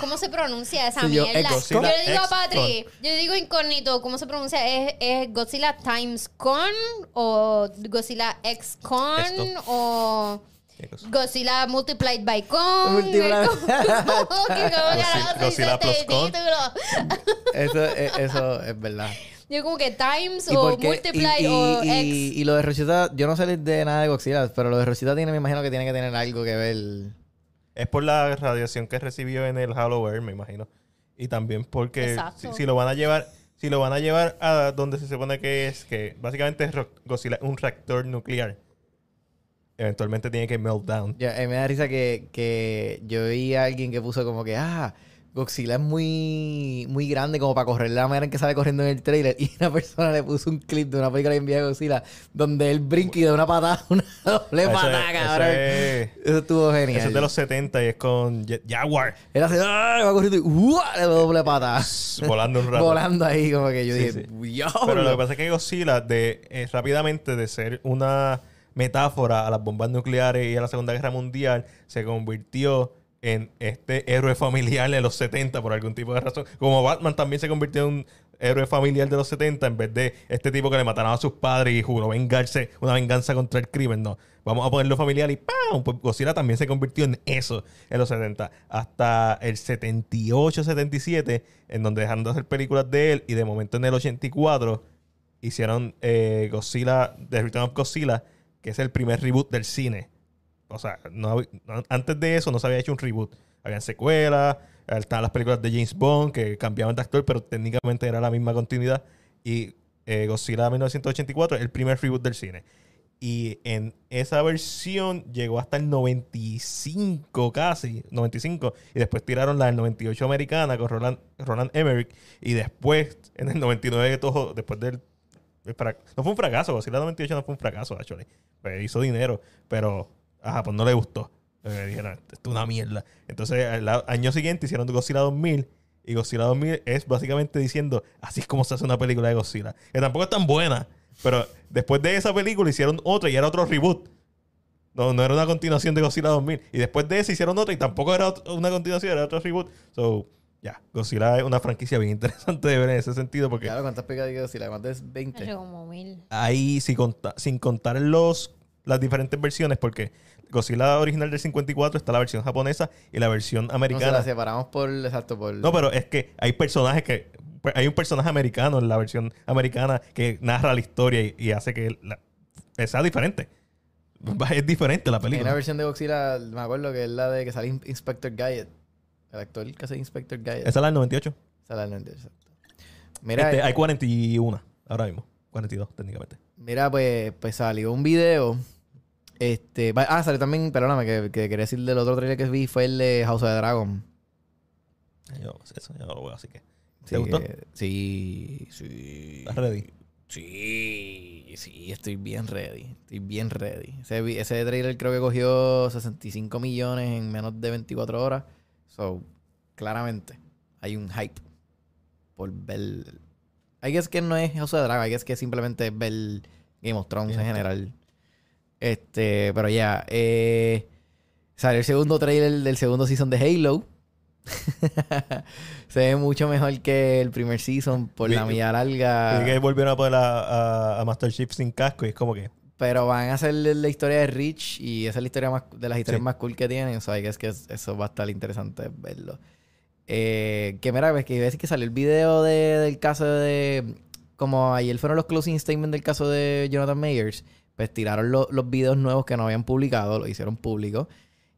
¿Cómo se pronuncia esa Sí, yo, mierda? yo Godzilla le digo a Patri, yo le digo incógnito, ¿cómo se pronuncia? ¿Es, es Godzilla Times Con o Godzilla X Con Esto. o. Godzilla Multiplied by Con? Multiply- Es como- como que cómo carajo se dice Godzilla este plus con. título. eso, eh, eso es verdad. Yo como que Times ¿Y o qué? Multiply y, y- o y- X. y lo de Rosita, yo no sé de nada de Godzilla, pero lo de Rosita tiene, me imagino que tiene que tener algo que ver. Es por la radiación que recibió en el Halloween, me imagino. Y también porque si, si lo van a llevar, si lo van a llevar a donde se supone que es, que básicamente es Godzilla, un reactor nuclear. Eventualmente tiene que melt down. Ya, me da risa que, que yo vi a alguien que puso como que, ah, Godzilla es muy, muy grande como para correr la manera en que sale corriendo en el trailer. Y una persona le puso un clip de una película envía de Godzilla donde él brinca y da una patada, una doble Eso patada, es- cabrón. eso es- Eso estuvo genial. Eso es de los 70 y es con Jaguar Él hace, ¡ah! va corriendo y ¡uah! le da doble patada. volando un rato. Volando ahí, como que yo Sí, dije, sí. Pero lo que pasa es que Godzilla, de, eh, rápidamente de ser una metáfora a las bombas nucleares y a la Segunda Guerra Mundial, se convirtió en este héroe familiar de los 70 por algún tipo de razón. Como Batman también se convirtió en un héroe familiar de los 70 en vez de este tipo que le mataron a sus padres y juró vengarse, una venganza contra el crimen. No, vamos a ponerlo familiar y ¡pam! Pues Godzilla también se convirtió en eso en los 70. Hasta el 78, 77, en donde dejaron de hacer películas de él y de momento en el 84 hicieron eh, Godzilla, The Return of Godzilla, que es el primer reboot del cine. O sea, antes de eso no se había hecho un reboot. Habían secuelas, estaban las películas de James Bond que cambiaban de actor, pero técnicamente era la misma continuidad. Y eh, Godzilla 1984 es el primer reboot del cine. Y en esa versión llegó hasta el 95 casi, 95. Y después tiraron la del 98 americana con Roland, Roland Emmerich. Y después, en el 99, todo, después del... No fue un fracaso, Godzilla 98 no fue un fracaso, actually. Pues hizo dinero, pero a Japón no le gustó. Dijeron, esto es una mierda. Entonces, al año siguiente hicieron Godzilla 2000. Y Godzilla 2000 es básicamente diciendo, así es como se hace una película de Godzilla. Que tampoco es tan buena. Pero después de esa película hicieron otra y era otro reboot. No, no era una continuación de Godzilla 2000. Y después de esa hicieron otra y tampoco era una continuación, era otro reboot. So, ya, Godzilla es una franquicia bien interesante de ver en ese sentido porque Claro, ¿cuántas pegaditas si la cuántas es Hace 20? como mil. ahí sin, conta- sin contar los, las diferentes versiones, porque Godzilla original del 54 está la versión japonesa y la versión No, se americana. la separamos por, exacto, por... No, pero es que hay personajes que. pues, Hay un personaje americano en la versión americana que narra la historia y, y hace que la- sea diferente. Es diferente la Hay una película. versión de Godzilla, me acuerdo que es la de que sale In- Inspector Gadget. El actor que hace Inspector Gadget. Esa es la del 98. Sale en el- exacto. Mira, Este, eh, hay 41 ahora mismo. 42 técnicamente. mira, pues, pues salió un video. Este, ah, salió también, perdóname, que, que quería decir del otro trailer que vi fue el de House of the Dragon. Yo, eso yo no lo veo, así que. Sí, ¿Te gustó? sí, sí. ¿Estás ready? Sí, sí, estoy bien ready. Estoy bien ready. Ese, ese trailer creo que cogió 65 millones en menos de 24 horas. So, claramente, hay un hype por ver. Hay que es que no es House of Dragon, hay que es que simplemente es ver Game of Thrones en general. Este, pero ya, eh, salió el segundo trailer del segundo season de Halo. Se ve mucho mejor que el primer season por la Vi- milla larga. Y que volvieron a poner a, a- a Master Chief sin casco y es como que. Pero van a hacer la historia de Rich y esa es la historia más, de las historias Sí. más cool que tienen. O sea, que es que es- eso va a estar interesante verlo. Eh, que mira, ves que ves que salió el video de- del caso de. Como ayer fueron los closing statements del caso de Jonathan Mayers, pues tiraron lo- los videos nuevos que no habían publicado, lo hicieron público.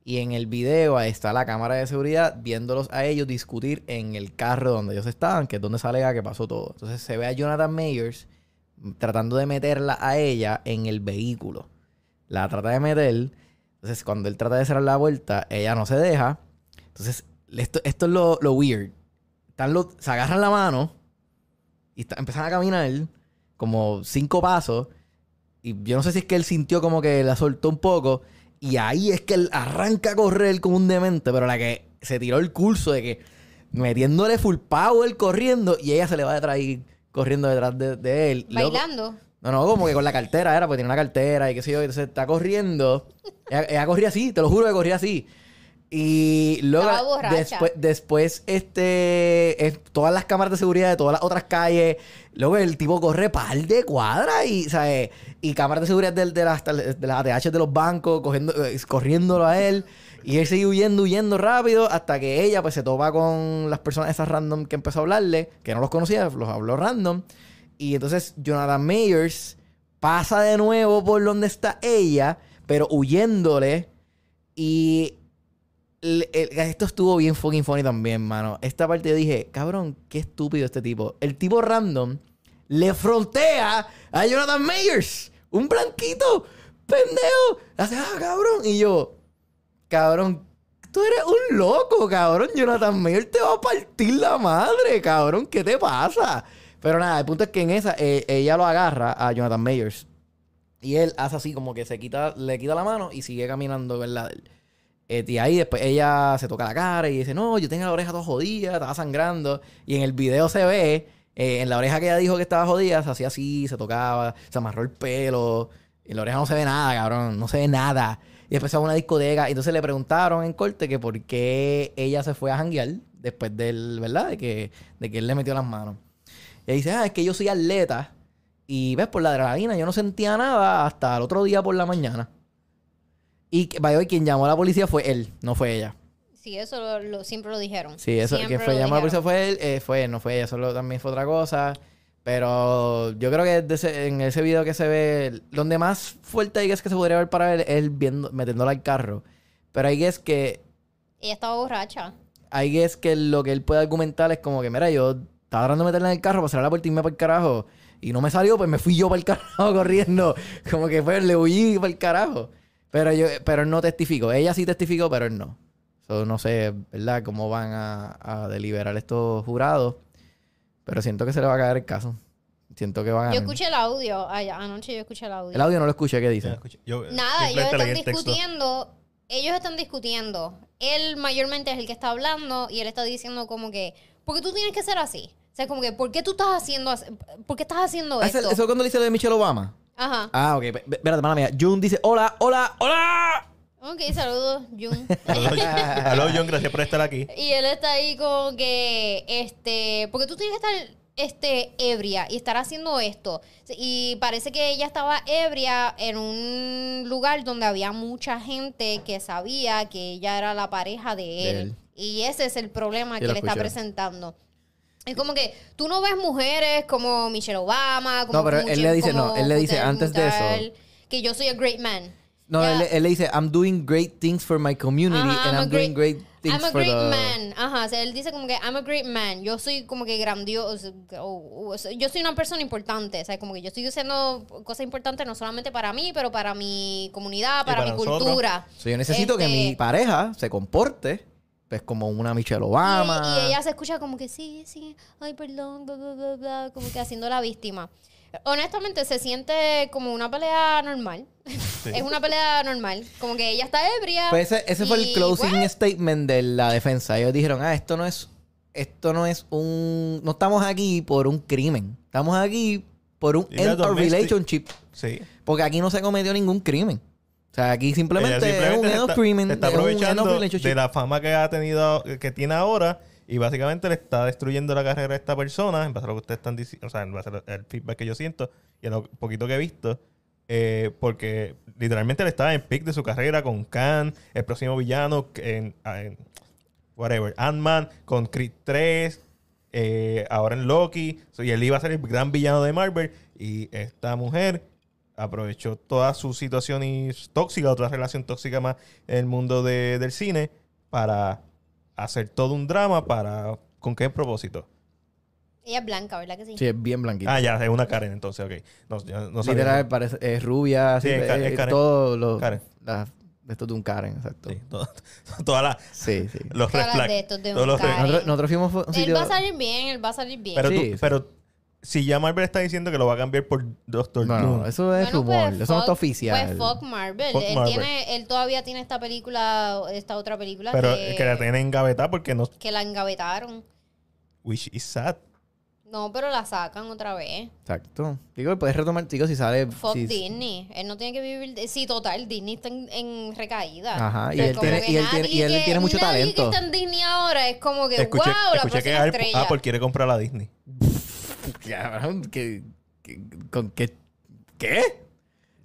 Y en el video ahí está la cámara de seguridad viéndolos a ellos discutir en el carro donde ellos estaban, que es donde sale a que pasó todo. Entonces se ve a Jonathan Mayers tratando de meterla a ella en el vehículo. La trata de meter. Entonces, cuando él trata de cerrar la vuelta, ella no se deja. Entonces, esto, esto es lo, lo weird. Están se agarran la mano y está- empiezan a caminar como cinco pasos. Y yo no sé si es que él sintió como que la soltó un poco. Y ahí es que él arranca a correr como un demente. Pero la que se tiró el curso de que metiéndole full power corriendo y ella se le va detrás ahí corriendo detrás de, de él. Bailando. no, no, como que con la cartera era, porque tiene una cartera y qué sé yo. Entonces está corriendo. Ella, ella corría así, te lo juro que corría así. Y luego, después, después, este, es- todas las cámaras de seguridad de todas las otras calles. Luego el tipo corre par de cuadras y, ¿sabes? Y cámaras de seguridad de, de las, de las ATH de los bancos, cogiendo, eh, corriéndolo a él. Y él sigue huyendo, huyendo rápido hasta que ella pues se topa con las personas esas random que empezó a hablarle, que no los conocía, los habló random. Y entonces Jonathan Mayers pasa de nuevo por donde está ella, pero huyéndole. Y esto estuvo bien fucking funny también, mano. Esta parte yo dije, cabrón, qué estúpido este tipo. El tipo random le frontea a Jonathan Mayers, un blanquito, pendejo. Hace, ah, cabrón. Y yo, cabrón, tú eres un loco, cabrón. Jonathan Mayers te va a partir la madre, cabrón. ¿Qué te pasa? Pero nada, el punto es que en esa, eh, ella lo agarra a Jonathan Mayers. Y él hace así como que se quita, le quita la mano y sigue caminando, ¿verdad? Eh, y ahí después ella se toca la cara y dice, no, yo tengo la oreja toda jodida, estaba sangrando. Y en el video se ve, eh, en la oreja que ella dijo que estaba jodida, se hacía así, se tocaba, se amarró el pelo. En la oreja no se ve nada, cabrón, no se ve nada. Y después a una discoteca. Y entonces le preguntaron en corte que por qué ella se fue a janguear después del, ¿verdad? De que, de que él le metió las manos. Y ella dice, ah, es que yo soy atleta. Y ves, por la adrenalina yo no sentía nada hasta el otro día por la mañana. Y way, quien llamó a la policía fue él, no fue ella. Sí, eso lo, lo- siempre lo dijeron. Sí, eso Siempre que fue a la policía fue él, eh, fue él, no fue ella, eso lo- también fue otra cosa. Pero yo creo que ese- en ese video que se ve, donde más fuerte hay que es que se podría ver para él es viendo, metiéndola al carro. Pero que es que Ella estaba borracha. que es que lo que él puede argumentar es como que, mira, yo estaba tratando de meterla en el carro para cerrar la puerta y irme para el carajo. Y no me salió, pues me fui yo para el carajo corriendo. Como que pues le huí para el carajo. Pero yo, pero él no testificó. Ella sí testificó, pero él no. So, no sé, ¿verdad? Cómo van a, a deliberar estos jurados. Pero siento que se le va a caer el caso. Siento que va a ganar. Yo escuché el audio. Ay, anoche yo escuché el audio. El audio no lo escuché, ¿qué dice? escuché. Yo, Nada, ellos están el texto. discutiendo. Ellos están discutiendo. Él mayormente es el que está hablando y él está diciendo como que, ¿por qué tú tienes que ser así? O sea, como que, ¿por qué tú estás haciendo? ¿Por qué estás haciendo Ah, ¿Eso esto? eso es cuando dice lo de Michelle Obama? Ajá. Ah, ok. Espérate, mala mía. June dice, hola, hola, hola. Ok, saludos, Jun. Aló, John, gracias por estar aquí. y él está ahí como que, este, porque tú tienes que estar, este, ebria y estar haciendo esto. Y parece que ella estaba ebria en un lugar donde había mucha gente que sabía que ella era la pareja de él. De él. Y ese es el problema Sí, que le está presentando. Es como que tú no ves mujeres como Michelle Obama, como No, pero como él le dice- no, él le dice antes de eso. Que yo soy a great man. No, él, él le dice, I'm doing great things for my community Ajá, and I'm doing great things I'm a for great the... man. Ajá, o sea, él dice como que I'm a great man. Yo soy como que grandioso. o- o sea, yo soy una persona importante. O sea, como que yo estoy haciendo cosas importantes no solamente para mí, pero para mi comunidad, para, para mi nosotros. cultura. So, yo necesito que Este, mi pareja se comporte pues como una Michelle y, Obama. y ella se escucha como que sí, sí, ay, perdón, bla, bla, bla, bla, como que haciendo la víctima. Honestamente, se siente como una pelea normal. es una pelea normal. Como que ella está ebria. Pues ese, ese fue el closing pues, statement de la defensa. Ellos dijeron, ah, esto no es, esto no es un, no estamos aquí por un crimen. Estamos aquí por un end of relationship. Sí. Porque aquí no se cometió ningún crimen. O sea, aquí simplemente, simplemente es un se end of crimen. está aprovechando de la fama que ha tenido, que tiene ahora, y básicamente le está destruyendo la carrera a esta persona, en base a lo que ustedes están diciendo, o sea, en base al feedback que yo siento y a lo poquito que he visto, eh, porque literalmente le estaba en pick de su carrera con Khan, el próximo villano, en, en whatever, Ant-Man, con Creed 3, eh, ahora en Loki, y él iba a ser el gran villano de Marvel, y esta mujer aprovechó toda su situación tóxica, otra relación tóxica más en el mundo de- del cine, para hacer todo un drama para... ¿Con qué propósito? Ella es blanca, ¿verdad que sí? Sí, es bien blanquita. Ah, ya, es una Karen entonces, ok. No, yo no sabía. Literal, parece, es rubia, así, Sí, es Karen, eh, es Karen. todo lo, Karen. la- esto de un Karen, exacto. Sí, Sí, todo- todas las... sí. Los red Todas las flags. de estos de todos los red- Karen. Nosotros, nosotros fuimos a un Él sitio... va a salir bien, él va a salir bien. Pero, Sí, tú- sí. pero si ya Marvel está diciendo que lo va a cambiar por Doctor No, Doom. no, eso es Bueno, rumor. pues, eso no está oficial. Pues fuck Marvel. Fuck él, Marvel. Tiene, él todavía tiene esta película, esta otra película pero que, que la tienen engavetada porque no... que la engavetaron. Which is sad. No, pero la sacan otra vez. Exacto. Digo, puedes retomar, chicos, si sale... Fuck si- Disney. Él no tiene que vivir... Sí, total, Disney está en, en recaída. Ajá, y él tiene- que y él tiene- y él que- tiene mucho nadie talento. que está en Disney ahora es como que, Escuché, wow, la escuché que próxima Apple, estrella. Apple quiere comprar a Disney. Cabrón, ¿qué- qué- ¿Con qué? ¿Qué?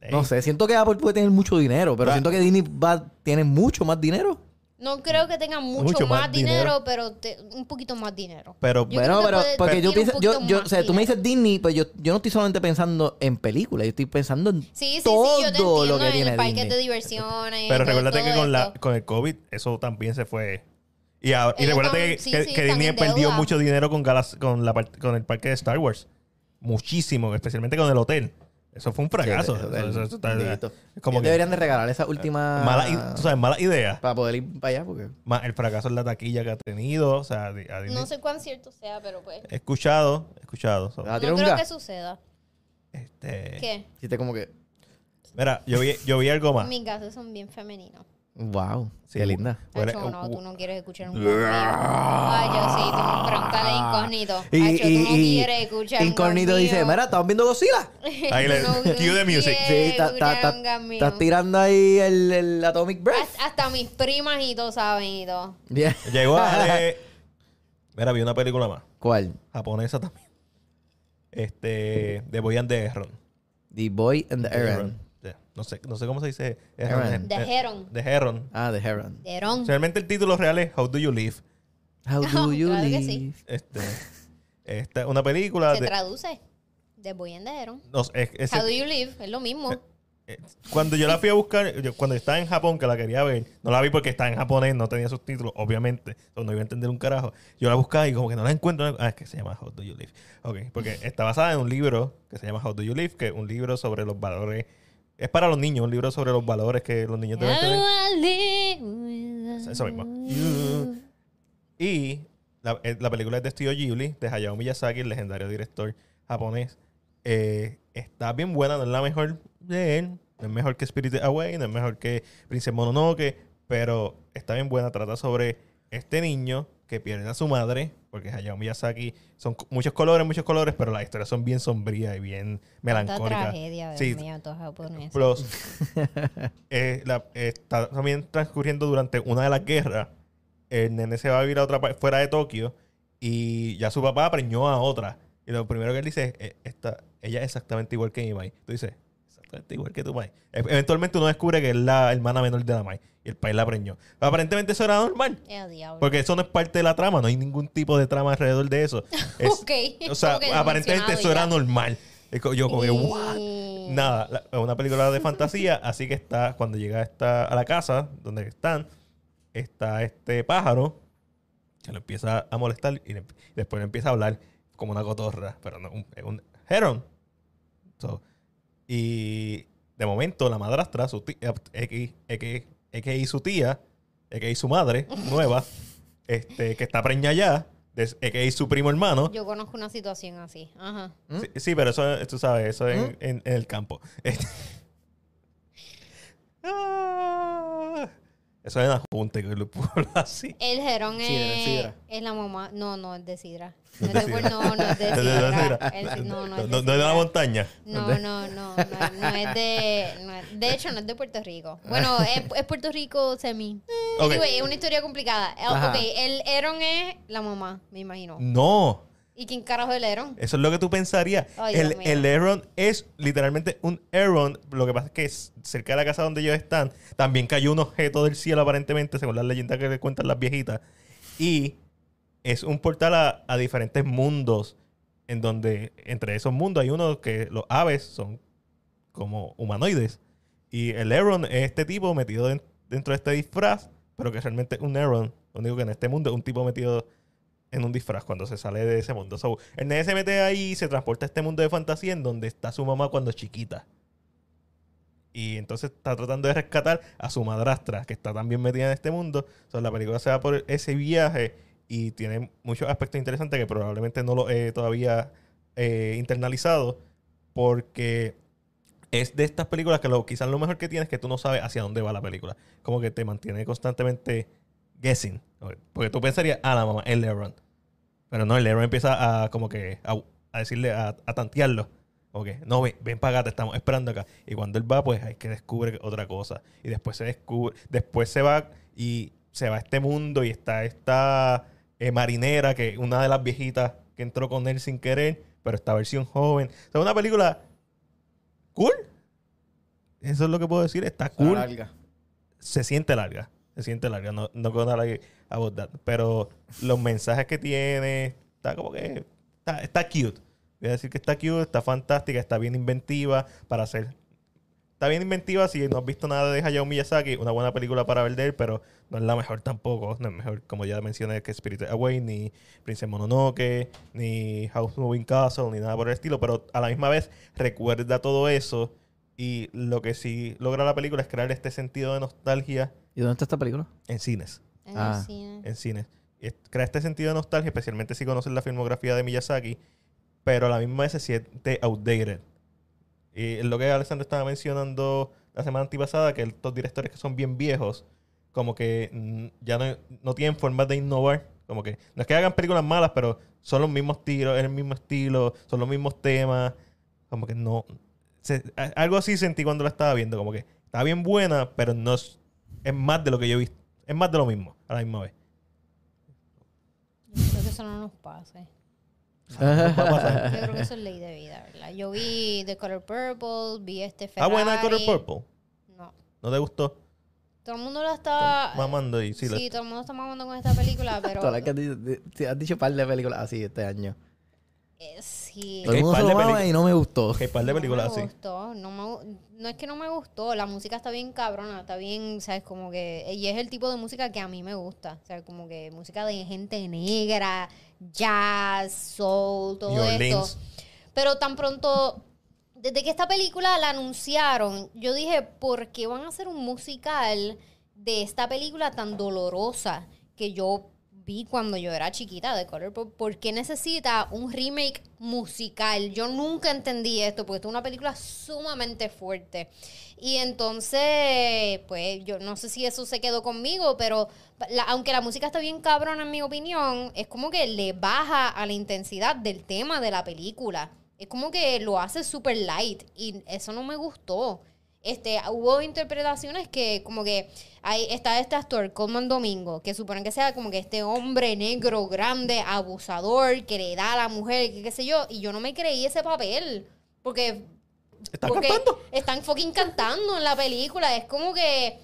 Ey. No sé, siento que Apple puede tener mucho dinero, pero Va- siento que Disney va, tiene mucho más dinero. No creo que tenga mucho, Mucho más más, dinero, dinero. pero te- un poquito más dinero. Pero Yo bueno, creo que pero puede- porque yo un pienso, yo, poquito yo, más o sea, tú me dinero. dices Disney, pues yo, yo no estoy solamente pensando en películas, yo estoy pensando en Sí, sí, todo sí, yo te entiendo lo que en tiene el parque Disney. de diversiones. Pero todo- recuérdate todo que con, la, esto. con el COVID eso también se fue. Y, ahora- y Ellos recuérdate están- que, sí, que- sí, que están Disney perdió deuda. mucho dinero con, Galas- con, la, part- con el parque de Star Wars. Muchísimo, especialmente con el hotel. Eso fue un fracaso. Sí, eso- Eso- eso- eso está- bendito. es como Ellos que deberían de regalar esa última... mala, tú sabes, mala idea. Para poder ir para allá, porque... Más el fracaso en la taquilla que ha tenido. O sea, a No sé cuán cierto sea, pero pues. he escuchado, he escuchado. so, No ¿tiene un creo gas? que suceda. este, ¿Qué? Hiciste como que... Mira, yo vi, yo vi algo más. Mis gases son bien femeninos. Wow, Sí, qué linda. Acho, no, uh, tú no quieres escuchar un. Ay, yo sí, tú pregúntale a incógnito. Acho, tú no quieres escuchar un Incógnito dice, mira, ¿estás viendo Godzilla? Ahí le- no cue the music. Sí, estás tirando ahí el, el Atomic Breath. Hasta- Hasta mis primas y todos saben y todo. Bien. Llegó a... Mira, vi una película más. ¿Cuál? Japonesa también. Este... De Boy and the Heron. The Boy and the Heron. No sé, no sé cómo se dice. Heron. The Heron. The Heron. Ah, The Heron. Realmente el título real es How Do You Live. How do you Claro que live? sí. Este, esta, una película Se de... traduce. De Boy and the Heron. no, es- es- How do you live? Es lo mismo. eh, eh, cuando yo la fui a buscar, yo- cuando estaba en Japón, que la quería ver, no la vi porque estaba en japonés, no tenía subtítulos, obviamente, no iba a entender un carajo. Yo la buscaba y como que no la encuentro. Ah, es que se llama How Do You Live. Ok, porque está basada en un libro que se llama How Do You Live, que es un libro sobre los valores. Es para los niños, un libro sobre los valores que los niños deben tener. Eso mismo. Y la, eh, la película es de Studio Ghibli, de Hayao Miyazaki, el legendario director japonés. Eh, está bien buena, no es la mejor de él. No es mejor que Spirited Away, no es mejor que Princess Mononoke, pero está bien buena. Trata sobre este niño que pierde a su madre, porque Hayao Miyazaki son muchos colores, muchos colores, pero las historias son bien sombrías y bien melancólicas. tragedia, Sí, mío. Plus, eh, la- está también transcurriendo durante una de las guerras. El nene se va a vivir a otra parte, fuera de Tokio, y ya su papá preñó a otra. Y lo primero que él dice es, eh, esta, ella es exactamente igual que mi. Tú dices, exactamente igual que tu Mai. E- Eventualmente uno descubre que es la hermana menor de la Mai. Y el país la preñó. Aparentemente eso era normal. Eh, diablo. Porque eso no es parte de la trama. No hay ningún tipo de trama alrededor de eso. Es- Ok. O sea, aparentemente eso decepcionado era ya. normal. Yo como que, what? Y- Nada, la- es una película de fantasía, así que está, cuando llega esta, a la casa donde están, está este pájaro que lo empieza a molestar y, le- y después le empieza a hablar como una cotorra, pero no, un, un heron. So, y de momento la madrastra, su tía, X, X, X, su tía, X su madre, nueva, este, que está preñada ya, de X su primo hermano, Yo conozco una situación así. Ajá. Sí, sí, pero eso, tú sabes, eso es en, en- en el campo. Este- Ah, eso es la junta que lo pueblo así. El Jerón es, Sidra. es la mamá. No, no, es de Sidra. No No, es de Sidra. no, no es de ¿No es de- no es de Sidra. Sidra? El- No, no No, es de no- no es de la montaña. No, no, no, no, no es de, no es- de hecho no es de Puerto Rico. Bueno, es, es Puerto Rico semi. Ok. Anyway, es una historia complicada. Ajá. Ok, el Aaron es la mamá, me imagino. No, ¿Y quién carajo es el Aaron? eso es lo que tú pensarías. Ay, el, el Aaron es literalmente un Aaron. Lo que pasa es que es cerca de la casa donde ellos están, también cayó un objeto del cielo aparentemente, según las leyendas que le cuentan las viejitas. Y es un portal a, a diferentes mundos, en donde entre esos mundos hay uno que los aves son como humanoides. Y el Aaron es este tipo metido den- dentro de este disfraz, pero que realmente es un Aaron. Lo único que en este mundo es un tipo metido en un disfraz cuando se sale de ese mundo. So, el nene se mete ahí y se transporta a este mundo de fantasía en donde está su mamá cuando chiquita. Y entonces está tratando de rescatar a su madrastra, que está también metida en este mundo. So, la película se va por ese viaje y tiene muchos aspectos interesantes que probablemente no lo he todavía eh, internalizado. Porque es de estas películas que lo, quizás lo mejor que tiene es que tú no sabes hacia dónde va la película. Como que te mantiene constantemente guessing. Porque tú pensarías, ah, la mamá, el Aaron. Pero no, el Aaron empieza a como que a, a decirle, a, a tantearlo. Que, no, ven, ven para acá, te estamos esperando acá. Y cuando él va, pues hay que descubre otra cosa. Y después se descubre, después se va y se va a este mundo y está esta eh, marinera, que una de las viejitas que entró con él sin querer, pero esta versión joven. O sea, una película cool. Eso es lo que puedo decir. Está cool Larga. se siente larga. Se siente larga. No, no gonna lie about that. Pero los mensajes que tiene, está como que. Está, está cute. Voy a decir que está cute, está fantástica, está bien inventiva para hacer. Está bien inventiva si no has visto nada de Hayao Miyazaki, una buena película para ver de él, pero no es la mejor tampoco. No es mejor, como ya mencioné, que Spirited Away, ni Princess Mononoke, ni House Moving Castle, ni nada por el estilo. Pero a la misma vez recuerda todo eso. Y lo que sí logra la película es crear este sentido de nostalgia ¿Y dónde está esta película? en cines. En Ah. el cine. En cines. Y crea este sentido de nostalgia, especialmente si conoces la filmografía de Miyazaki, pero a la misma vez se siente outdated. Y es lo que Alessandro estaba mencionando la semana antipasada, que estos directores que son bien viejos, como que mm, ya no, no tienen formas de innovar. Como que no es que hagan películas malas, pero son los mismos tiros, es el mismo estilo, son los mismos temas. Como que no. se- algo así sentí cuando la estaba viendo. Como que está bien buena, pero no es, es más de lo que yo he visto. Es más de lo mismo a la misma vez. Yo creo que eso no nos pase. Yo creo que eso es ley de vida, ¿verdad? Yo vi The Color Purple, vi este Ah, Ferrari. buena Color Purple. No. ¿No te gustó? Todo el mundo la está... Mamando y sí, Sí, la- todo el mundo está mamando con esta película, pero... Todas las que has dicho, di- has dicho par de películas así este año. Eh, sí. Todo el mundo se lo mama y no me gustó. Ok, par de No películas me así. gustó, no, me no es que no me gustó, la música está bien cabrona, está bien, ¿sabes? Como que, y es el tipo de música que a mí me gusta, o sea, como que música de gente negra, jazz, soul, todo New esto. Pero tan pronto, desde que esta película la anunciaron, yo dije, ¿por qué van a hacer un musical de esta película tan dolorosa que yo vi cuando yo era chiquita de Color Pop? ¿Por qué necesita un remake musical? Yo nunca entendí esto, porque esto es una película sumamente fuerte. Y entonces, pues yo no sé si eso se quedó conmigo, pero aunque la música está bien cabrona en mi opinión, es como que le baja a la intensidad del tema de la película. Es como que lo hace super light y eso no me gustó. Este, hubo interpretaciones que como que ahí está este actor, Coleman Domingo, que suponen que sea como que este hombre negro, grande, abusador, que le da a la mujer, que qué sé yo, y yo no me creí ese papel, porque ¿Está porque cantando? están fucking cantando en la película. Es como que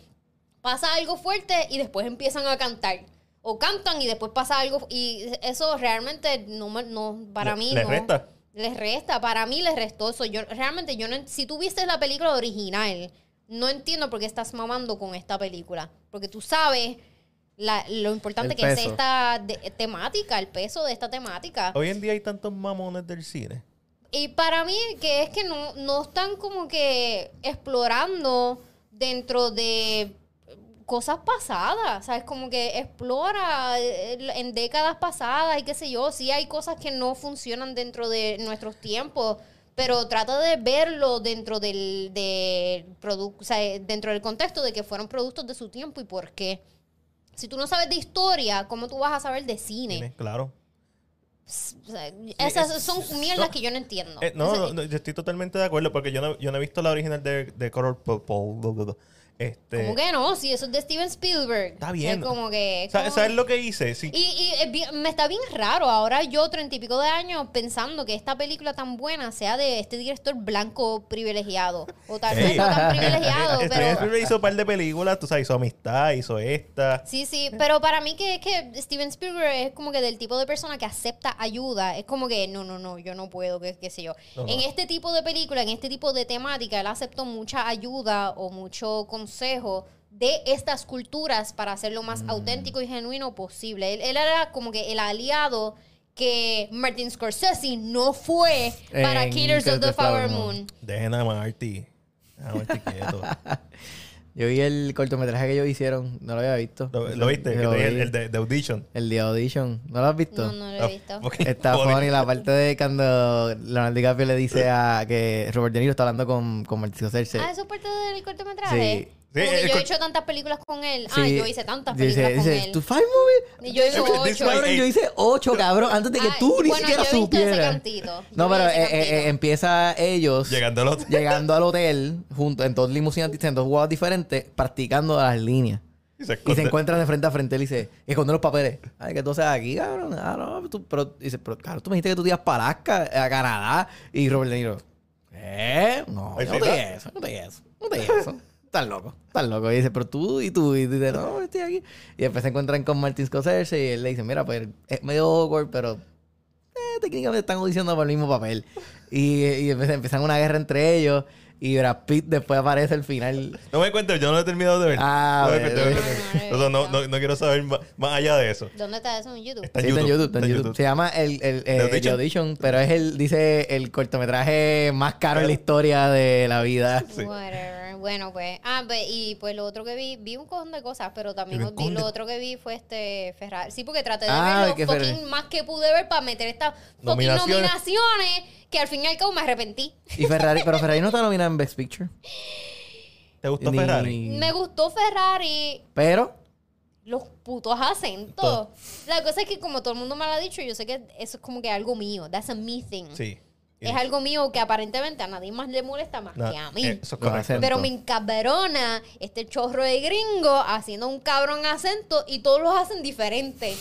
pasa algo fuerte y después empiezan a cantar. O cantan y después pasa algo. Y eso realmente no, no para Le- mí les no. resta. Les resta. Para mí les restó eso. Yo realmente, yo no, si tú viste la película original, no entiendo por qué estás mamando con esta película. Porque tú sabes la- lo importante El que es esta de- temática, el peso de esta temática. Hoy en día hay tantos mamones del cine. Y para mí que es que no, no están como que explorando dentro de cosas pasadas, ¿sabes? Como que explora eh, en décadas pasadas y qué sé yo, sí hay cosas que no funcionan dentro de nuestros tiempos, pero trata de verlo dentro del, producto, o sea, dentro del contexto de que fueron productos de su tiempo y por qué. Si tú no sabes de historia, ¿cómo tú vas a saber de cine? Claro. O sea, esas es- son mierdas no. que yo no entiendo. Eh, no, no, no, yo estoy totalmente de acuerdo porque yo no, yo no he visto la original de, de Color Purple. Este, ¿Cómo que no? Si eso es de Steven Spielberg. Está bien. Es como que... Sa- como- ¿Sabes lo que hice? Sí. Y, y es bien- me está bien raro ahora yo, treinta y pico de años, pensando que esta película tan buena sea de este director blanco privilegiado. O tal vez no tan privilegiado, Steven pero... Spielberg hizo un par de películas, tú sabes, hizo Amistad, hizo esta. Sí, sí, pero para mí que es que Steven Spielberg es como que del tipo de persona que acepta ayuda. Es como que, no, no, no, yo no puedo, qué, qué sé yo. No, no. En este tipo de película, en este tipo de temática, él aceptó mucha ayuda o mucho consejo de estas culturas para hacerlo más Mm. auténtico y genuino posible. Él, él era como que el aliado que Martin Scorsese no fue para Killers of the Flower Moon. Dejen a Marty. A Marty quieto. Yo vi el cortometraje que ellos hicieron, no lo había visto. ¿Lo, lo viste? Lo vi. el, el de, de Audition. El de Audition. ¿No lo has visto? No, no lo he visto. Ah, ok. Está funny la parte de cuando Leonardo DiCaprio le dice a que Robert De Niro está hablando con, con Martin Scorsese. Ah, eso es parte del cortometraje. Sí. Sí, Como que el yo he hecho tantas películas con él. Sí. Ah, yo hice tantas Dice- películas con dice, él. ¿Tu five movie? Y yo hice ocho. Cabrón, yo hice ocho, cabrón, antes de que Ah, tú ni bueno, siquiera yo ese cantito. Yo No, pero ese eh, eh, cantito. eh, empieza ellos Llegando al otro. llegando al hotel juntos en dos limusinas distintas, en dos jugadas diferentes, practicando las líneas. Y se, Y se esconde. encuentran de frente a frente. Él dice, esconde los papeles. Ay, que tú seas aquí, cabrón. Ah, no, tú, pero, dice, pero, claro, tú me dijiste que tú te ibas para Alaska, a Canadá. Y Robert De Niro, ¿eh? No, Ay, yo no te dije eso, no te dije eso, no te dije eso. Estás loco, estás loco. Y dice, pero tú y tú. Y dice, no, estoy aquí. Y después se encuentran con Martin Scorsese y él le dice, mira, pues es medio awkward, pero eh, técnicamente están audicionando por el mismo papel. Y, y empiezan empiezan una guerra entre ellos. Y Brad Pitt después aparece al final. No me cuentes, yo no lo he terminado de ver. Ah, no, no. No, no, quiero saber más, más allá de eso. ¿Dónde está eso en YouTube? Está Sí, en está en YouTube. Está en YouTube. Se llama el, el, The Audition. Pero es el, dice, el cortometraje más caro en la historia de la vida. Sí. Whatever. Bueno, pues. Ah, pues, y pues lo otro que vi, vi un cojón de cosas, pero también Vi lo otro que vi fue este Ferrari. Sí, porque traté de Ah, ver lo fucking Ferrari. más que pude ver para meter estas fucking Nominaciones. nominaciones que al fin y al cabo me arrepentí. Y Ferrari, pero Ferrari no está nominada en Best Picture. ¿Te gustó Ni- Ferrari? Me gustó Ferrari, Pero, los putos acentos. La cosa es que como todo el mundo me lo ha dicho, yo sé que eso es como que algo mío. That's a me thing. Sí. Es algo mío que aparentemente a nadie más le molesta más No, que a mí. eh, Eso es correcto. Pero me encabrona este chorro de gringo haciendo un cabrón acento y todos los hacen diferente.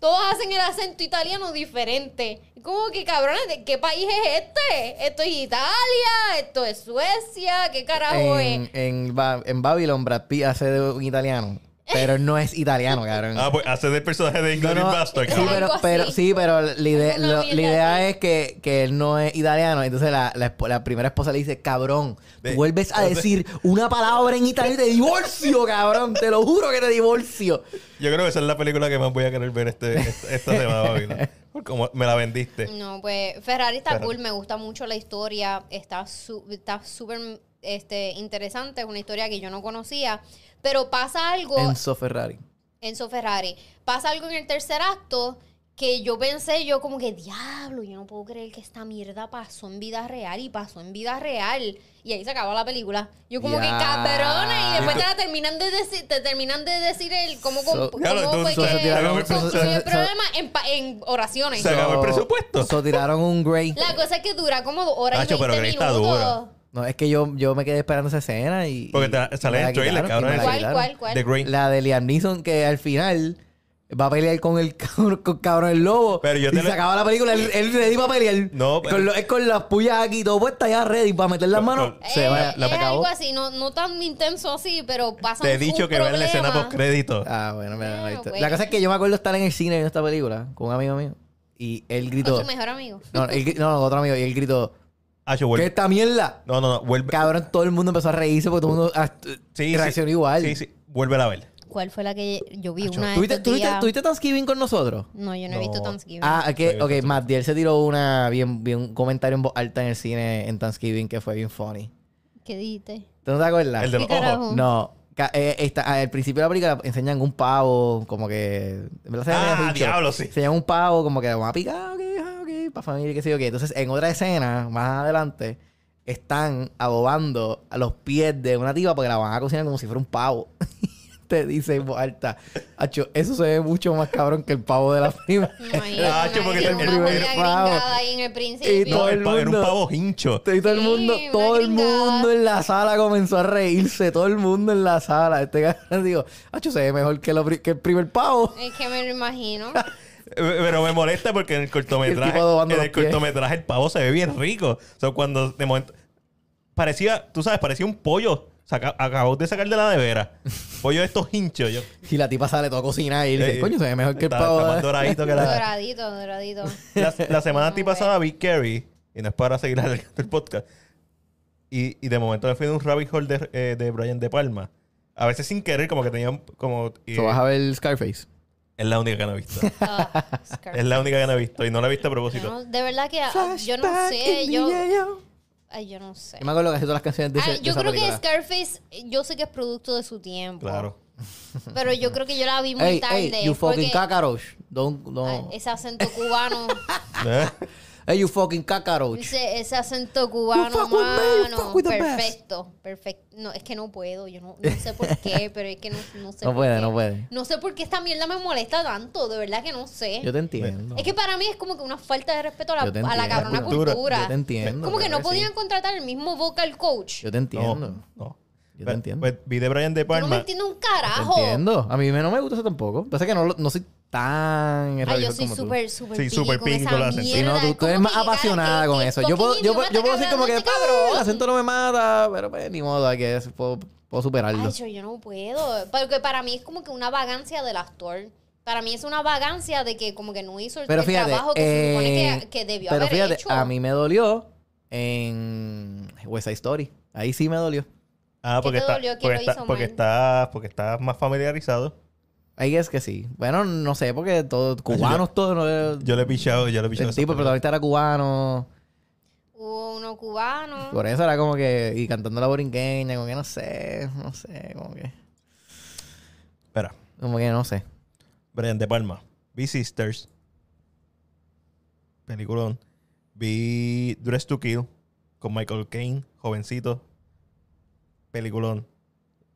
Todos hacen el acento italiano diferente. ¿Cómo que cabrones? ¿De qué país es este? Esto es Italia, esto es Suecia, ¿qué carajo en, es? en, Ba- en Babylon, Brad Pitt hace de un italiano. Pero él no es italiano, cabrón. Ah, pues hace del personaje de No, Inglourious no, Bastard, sí, cabrón. pero, sí, pero la idea, lo- la es que, que él no es italiano. Entonces la, la, primera esposa le dice, cabrón, De- tú vuelves a decir una palabra en italiano y te divorcio, cabrón. Te lo juro que te divorcio. Yo creo que esa es la película que más voy a querer ver este, este- esta semana, Babila. Por Como me la vendiste. No, pues Ferrari está Ferrari. cool, me gusta mucho la historia, está su- está súper este, interesante, es una historia que yo no conocía, pero pasa algo, Enzo Ferrari. Enzo Ferrari, pasa algo en el tercer acto que yo pensé, yo como que, diablo, yo no puedo creer que esta mierda pasó en vida real y pasó en vida real. Y ahí se acabó la película. Yo como que Ya. cabrona y después te la terminan de decir, te terminan de decir el cómo, So- cómo Claro, fue entonces, que se so- el so- problema en, en oraciones. Se acabó el So- presupuesto. So, tiraron un Grey. La cosa es que dura como dos horas Nacho, y pero 20 Grey está minutos. dura. No, es que yo, yo me quedé esperando esa escena y... Porque te- y- sale y en me el la trailer, cabrón, y me la ¿Cuál, cuál, cuál? The. La de Liam Neeson que al final va a pelear con el cabrón, con cabrón el lobo. Pero yo y te se le- acaba la película, él, él ready para pelear. No, pero- con lo- es con las puyas aquí todo puestas ya ready para meter las Con- manos. con- se Eh, va, la es acabó. algo así, no, no tan intenso así, pero pasa Te he dicho un que vean la escena post crédito. Ah, bueno, mira, Ah, está. bueno. La cosa es que yo me acuerdo estar en el cine viendo esta película con un amigo mío. Y él Con gritó. tu mejor amigo. No, él gri- no, no, otro amigo. Y él gritó. Ah, yo ¿Qué vuelve. esta mierda? No, no, no. Vuelve. Cabrón, todo el mundo empezó a reírse porque todo el mundo ah, Sí, reaccionó sí. igual. Sí, sí. Vuelve a ver. ¿Cuál fue la que yo vi? Acho, Una ¿Tuviste, estos tuviste, días? tuviste Thanksgiving con nosotros? No, yo no he No. visto Thanksgiving. Ah, que, ok. Matt Diel se tiró una bien, bien, un comentario en voz alta en el cine en Thanksgiving que fue bien funny. ¿Qué dijiste? ¿Tú no te acuerdas? El de ¿Qué los ojos. No. Eh, está- al principio de la película enseñan un pavo, como que. verdad Ah, diablo, sí. Enseñan un pavo, como que vamos a picar, ok, para familia, qué sé yo qué. Entonces, en otra escena, más adelante, están adobando a los pies de una tipa porque la van a cocinar como si fuera un pavo. Te dice en voz alta, Acho, eso se ve mucho más cabrón que el pavo de la prima. Ah, che, porque una, el primer pavo. gringada ahí en el Y principio. Todo el el pa- era un mundo- pavo hincho. Y todo el mundo, todo el mundo en la sala comenzó a reírse, todo el mundo en la sala. Este cabrón digo, Acho, se ve mejor que, lo pri- que el primer pavo. Es que me lo imagino. Eh, Pero me molesta porque en el cortometraje, El en cortometraje el pavo se ve bien rico. O sea, cuando de momento parecía, tú sabes, parecía un pollo. Saca, acabó de sacar de la nevera. pollo de estos hinchos. Yo, Y la tipa sale toda cocinada y dice, Eh, coño, se ve mejor que el pavo. está más de- doradito que la, doradito, doradito. la, la semana No, antipasada vi Carrie, y no es para seguir alargando el podcast, y, y de momento me fui de un rabbit hole de, eh, de Brian De Palma. A veces sin querer, como que tenía un- como... y- So, vas a ver Scarface. Es la única que no he visto. Ah, es la única que no he visto y no la he visto a propósito. no- de verdad que ah, yo no sé, yo, ay, yo no sé. Yo me acuerdo que todas las canciones de, ese- Ah, de yo esa creo que. Scarface, yo sé que es producto de su tiempo. Claro. Pero yo creo que yo la vi muy Hey, tarde. hey, you fucking porque. Don't, ese acento cubano, ¿Eh? Hey, you fucking cockroach. ese, ese acento cubano, You fuck with me, you mano, perfecto, perfecto. No, es que no puedo, yo no, no sé por qué, pero es que no, no sé No por puede, qué. no puede. No sé por qué esta mierda me molesta tanto, de verdad que no sé. Yo te entiendo. Es que para mí es como que una falta de respeto a la, te a la cabrona La cultura. cultura. Yo te entiendo. Como que no podían sí. contratar el mismo vocal coach. Yo te entiendo. No, no. Yo te entiendo. Pues vi de Brian De Yo no me Palma. entiendo un Te carajo. entiendo. A mí me- no me gusta eso tampoco. Pasa que no, no soy tan Ay, yo soy como tú. súper, súper Sí, súper esa con el acento. Sí, mierda. no, tú, eres más que, apasionada ¿qué- con eso. Yo puedo, yo, yo puedo decir como que, hablando "Ah, este el cabrón"? acento no me mata, pero pues ni modo, hay que, puedo, puedo superarlo. Ay, yo, yo no puedo. Porque para mí es como que una vagancia del actor. Para mí es una vagancia de que como que no hizo el, Pero el fíjate, trabajo que se supone eh, que, que debió pero haber fíjate, hecho. a mí me dolió en West Side Story. Ahí sí me dolió. Ah, ¿Qué porque está, porque está, porque está, porque está más familiarizado. Ahí es que sí. Bueno, no sé, porque todos cubanos todos. No, Yo le he pichado, yo le he pichado. el tipo, película. protagonista era cubano. Hubo uno cubano. Por eso era como que. Y cantando la borinqueña, como que no sé, no sé, como que. Espera, Como que no sé. Brian De Palma. Vi Sisters. Peliculón. Vi Dress to Kill con Michael Caine, jovencito. Peliculón.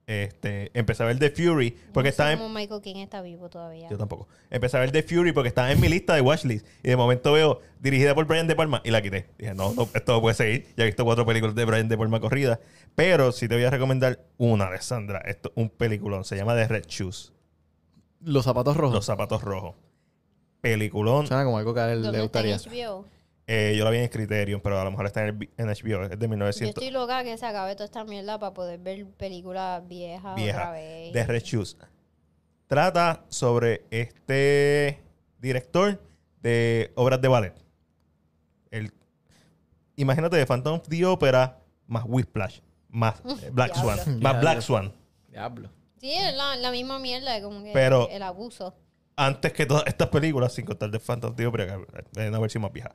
Este, empecé a ver The Fury porque no estaba en, Michael King está vivo todavía. Yo tampoco. Empecé a ver The Fury porque estaba en mi lista de watchlist. Y de momento veo dirigida por Brian De Palma y la quité. Dije, no, no esto no puede seguir. Ya he visto cuatro películas de Brian De Palma corridas. Pero sí te voy a recomendar una, Alessandra. Esto un peliculón. Se llama The Red Shoes. Los zapatos rojos. Los zapatos rojos. Peliculón. Suena como algo que a él ¿Dónde le gustaría. HBO? Eh, yo la vi en Criterion, pero a lo mejor está en, el- en HBO. Es de Yo 1900. estoy loca que se acabe toda esta mierda para poder ver películas viejas otra vez. The Red Shoes. trata sobre este director de obras de ballet. El, imagínate de Phantom of the Opera más Whiplash, más eh, Black Diablo. Swan, más Diablo. Black Swan. Diablo. Sí, es la, la misma mierda, como que Pero- el abuso. antes que todas estas películas, sin contar de Phantom of the Opera, que es una versión más vieja.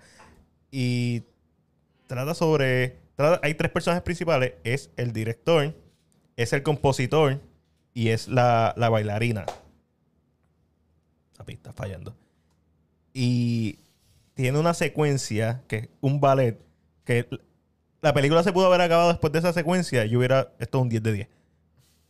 Y trata sobre. trata- hay tres personajes principales: es el director, es el compositor y es la, la bailarina. La pista fallando. Y tiene una secuencia que es un ballet que la película se pudo haber acabado después de esa secuencia. Yo hubiera. Esto es un 10 de 10.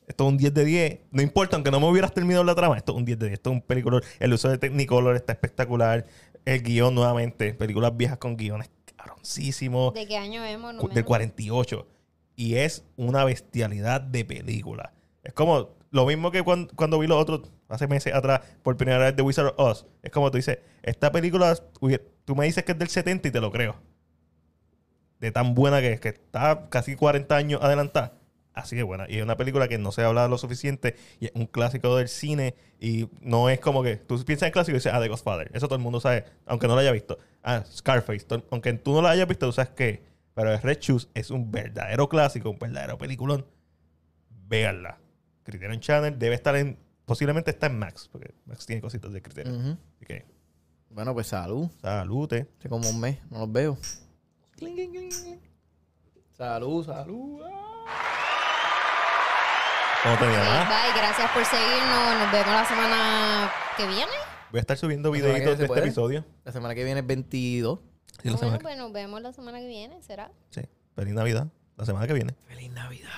Esto es un 10 de 10. No importa, aunque no me hubieras terminado la trama, esto es un 10 de 10. Esto es un película. El uso de Technicolor está espectacular. El guion nuevamente. Películas viejas con guiones cabroncísimos. ¿De qué año vemos? No? Del 48. Y es una bestialidad de película. Es como lo mismo que cuando, cuando vi los otros hace meses atrás por primera vez de Wizard of Oz. Es como tú dices, esta película, tú me dices que es del 70 y te lo creo. De tan buena que es, que está casi 40 años adelantada. Así que buena. Y es una película que no se habla lo suficiente y es un clásico del cine y no es como que tú piensas en clásico y dices, ah, The Godfather. Eso todo el mundo sabe, aunque no lo haya visto. Ah, Scarface. todo- aunque tú no lo hayas visto, tú sabes que. Pero Red Shoes es un verdadero clásico, un verdadero peliculón. Véanla. Criterion Channel debe estar en. Posiblemente está en Max, porque Max tiene cositas de Criterion. Ujú. Así que, Bueno, pues salud. salute. Hace como un mes, no los veo. Cling, cling, cling, cling. Salud, salud. ¿Cómo te llamas? bye, gracias por seguirnos. Nos vemos la semana que viene. Voy a estar subiendo que videitos de este episodio. La semana que viene es 22. Sí, la bueno, que- pues nos vemos la semana que viene, ¿será? sí. Feliz Navidad. La semana que viene. Feliz Navidad.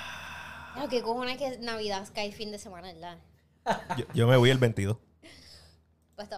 Claro, ¿qué cojones que Navidad cae fin de semana, ¿verdad? Yo, yo me voy el 22. Pues,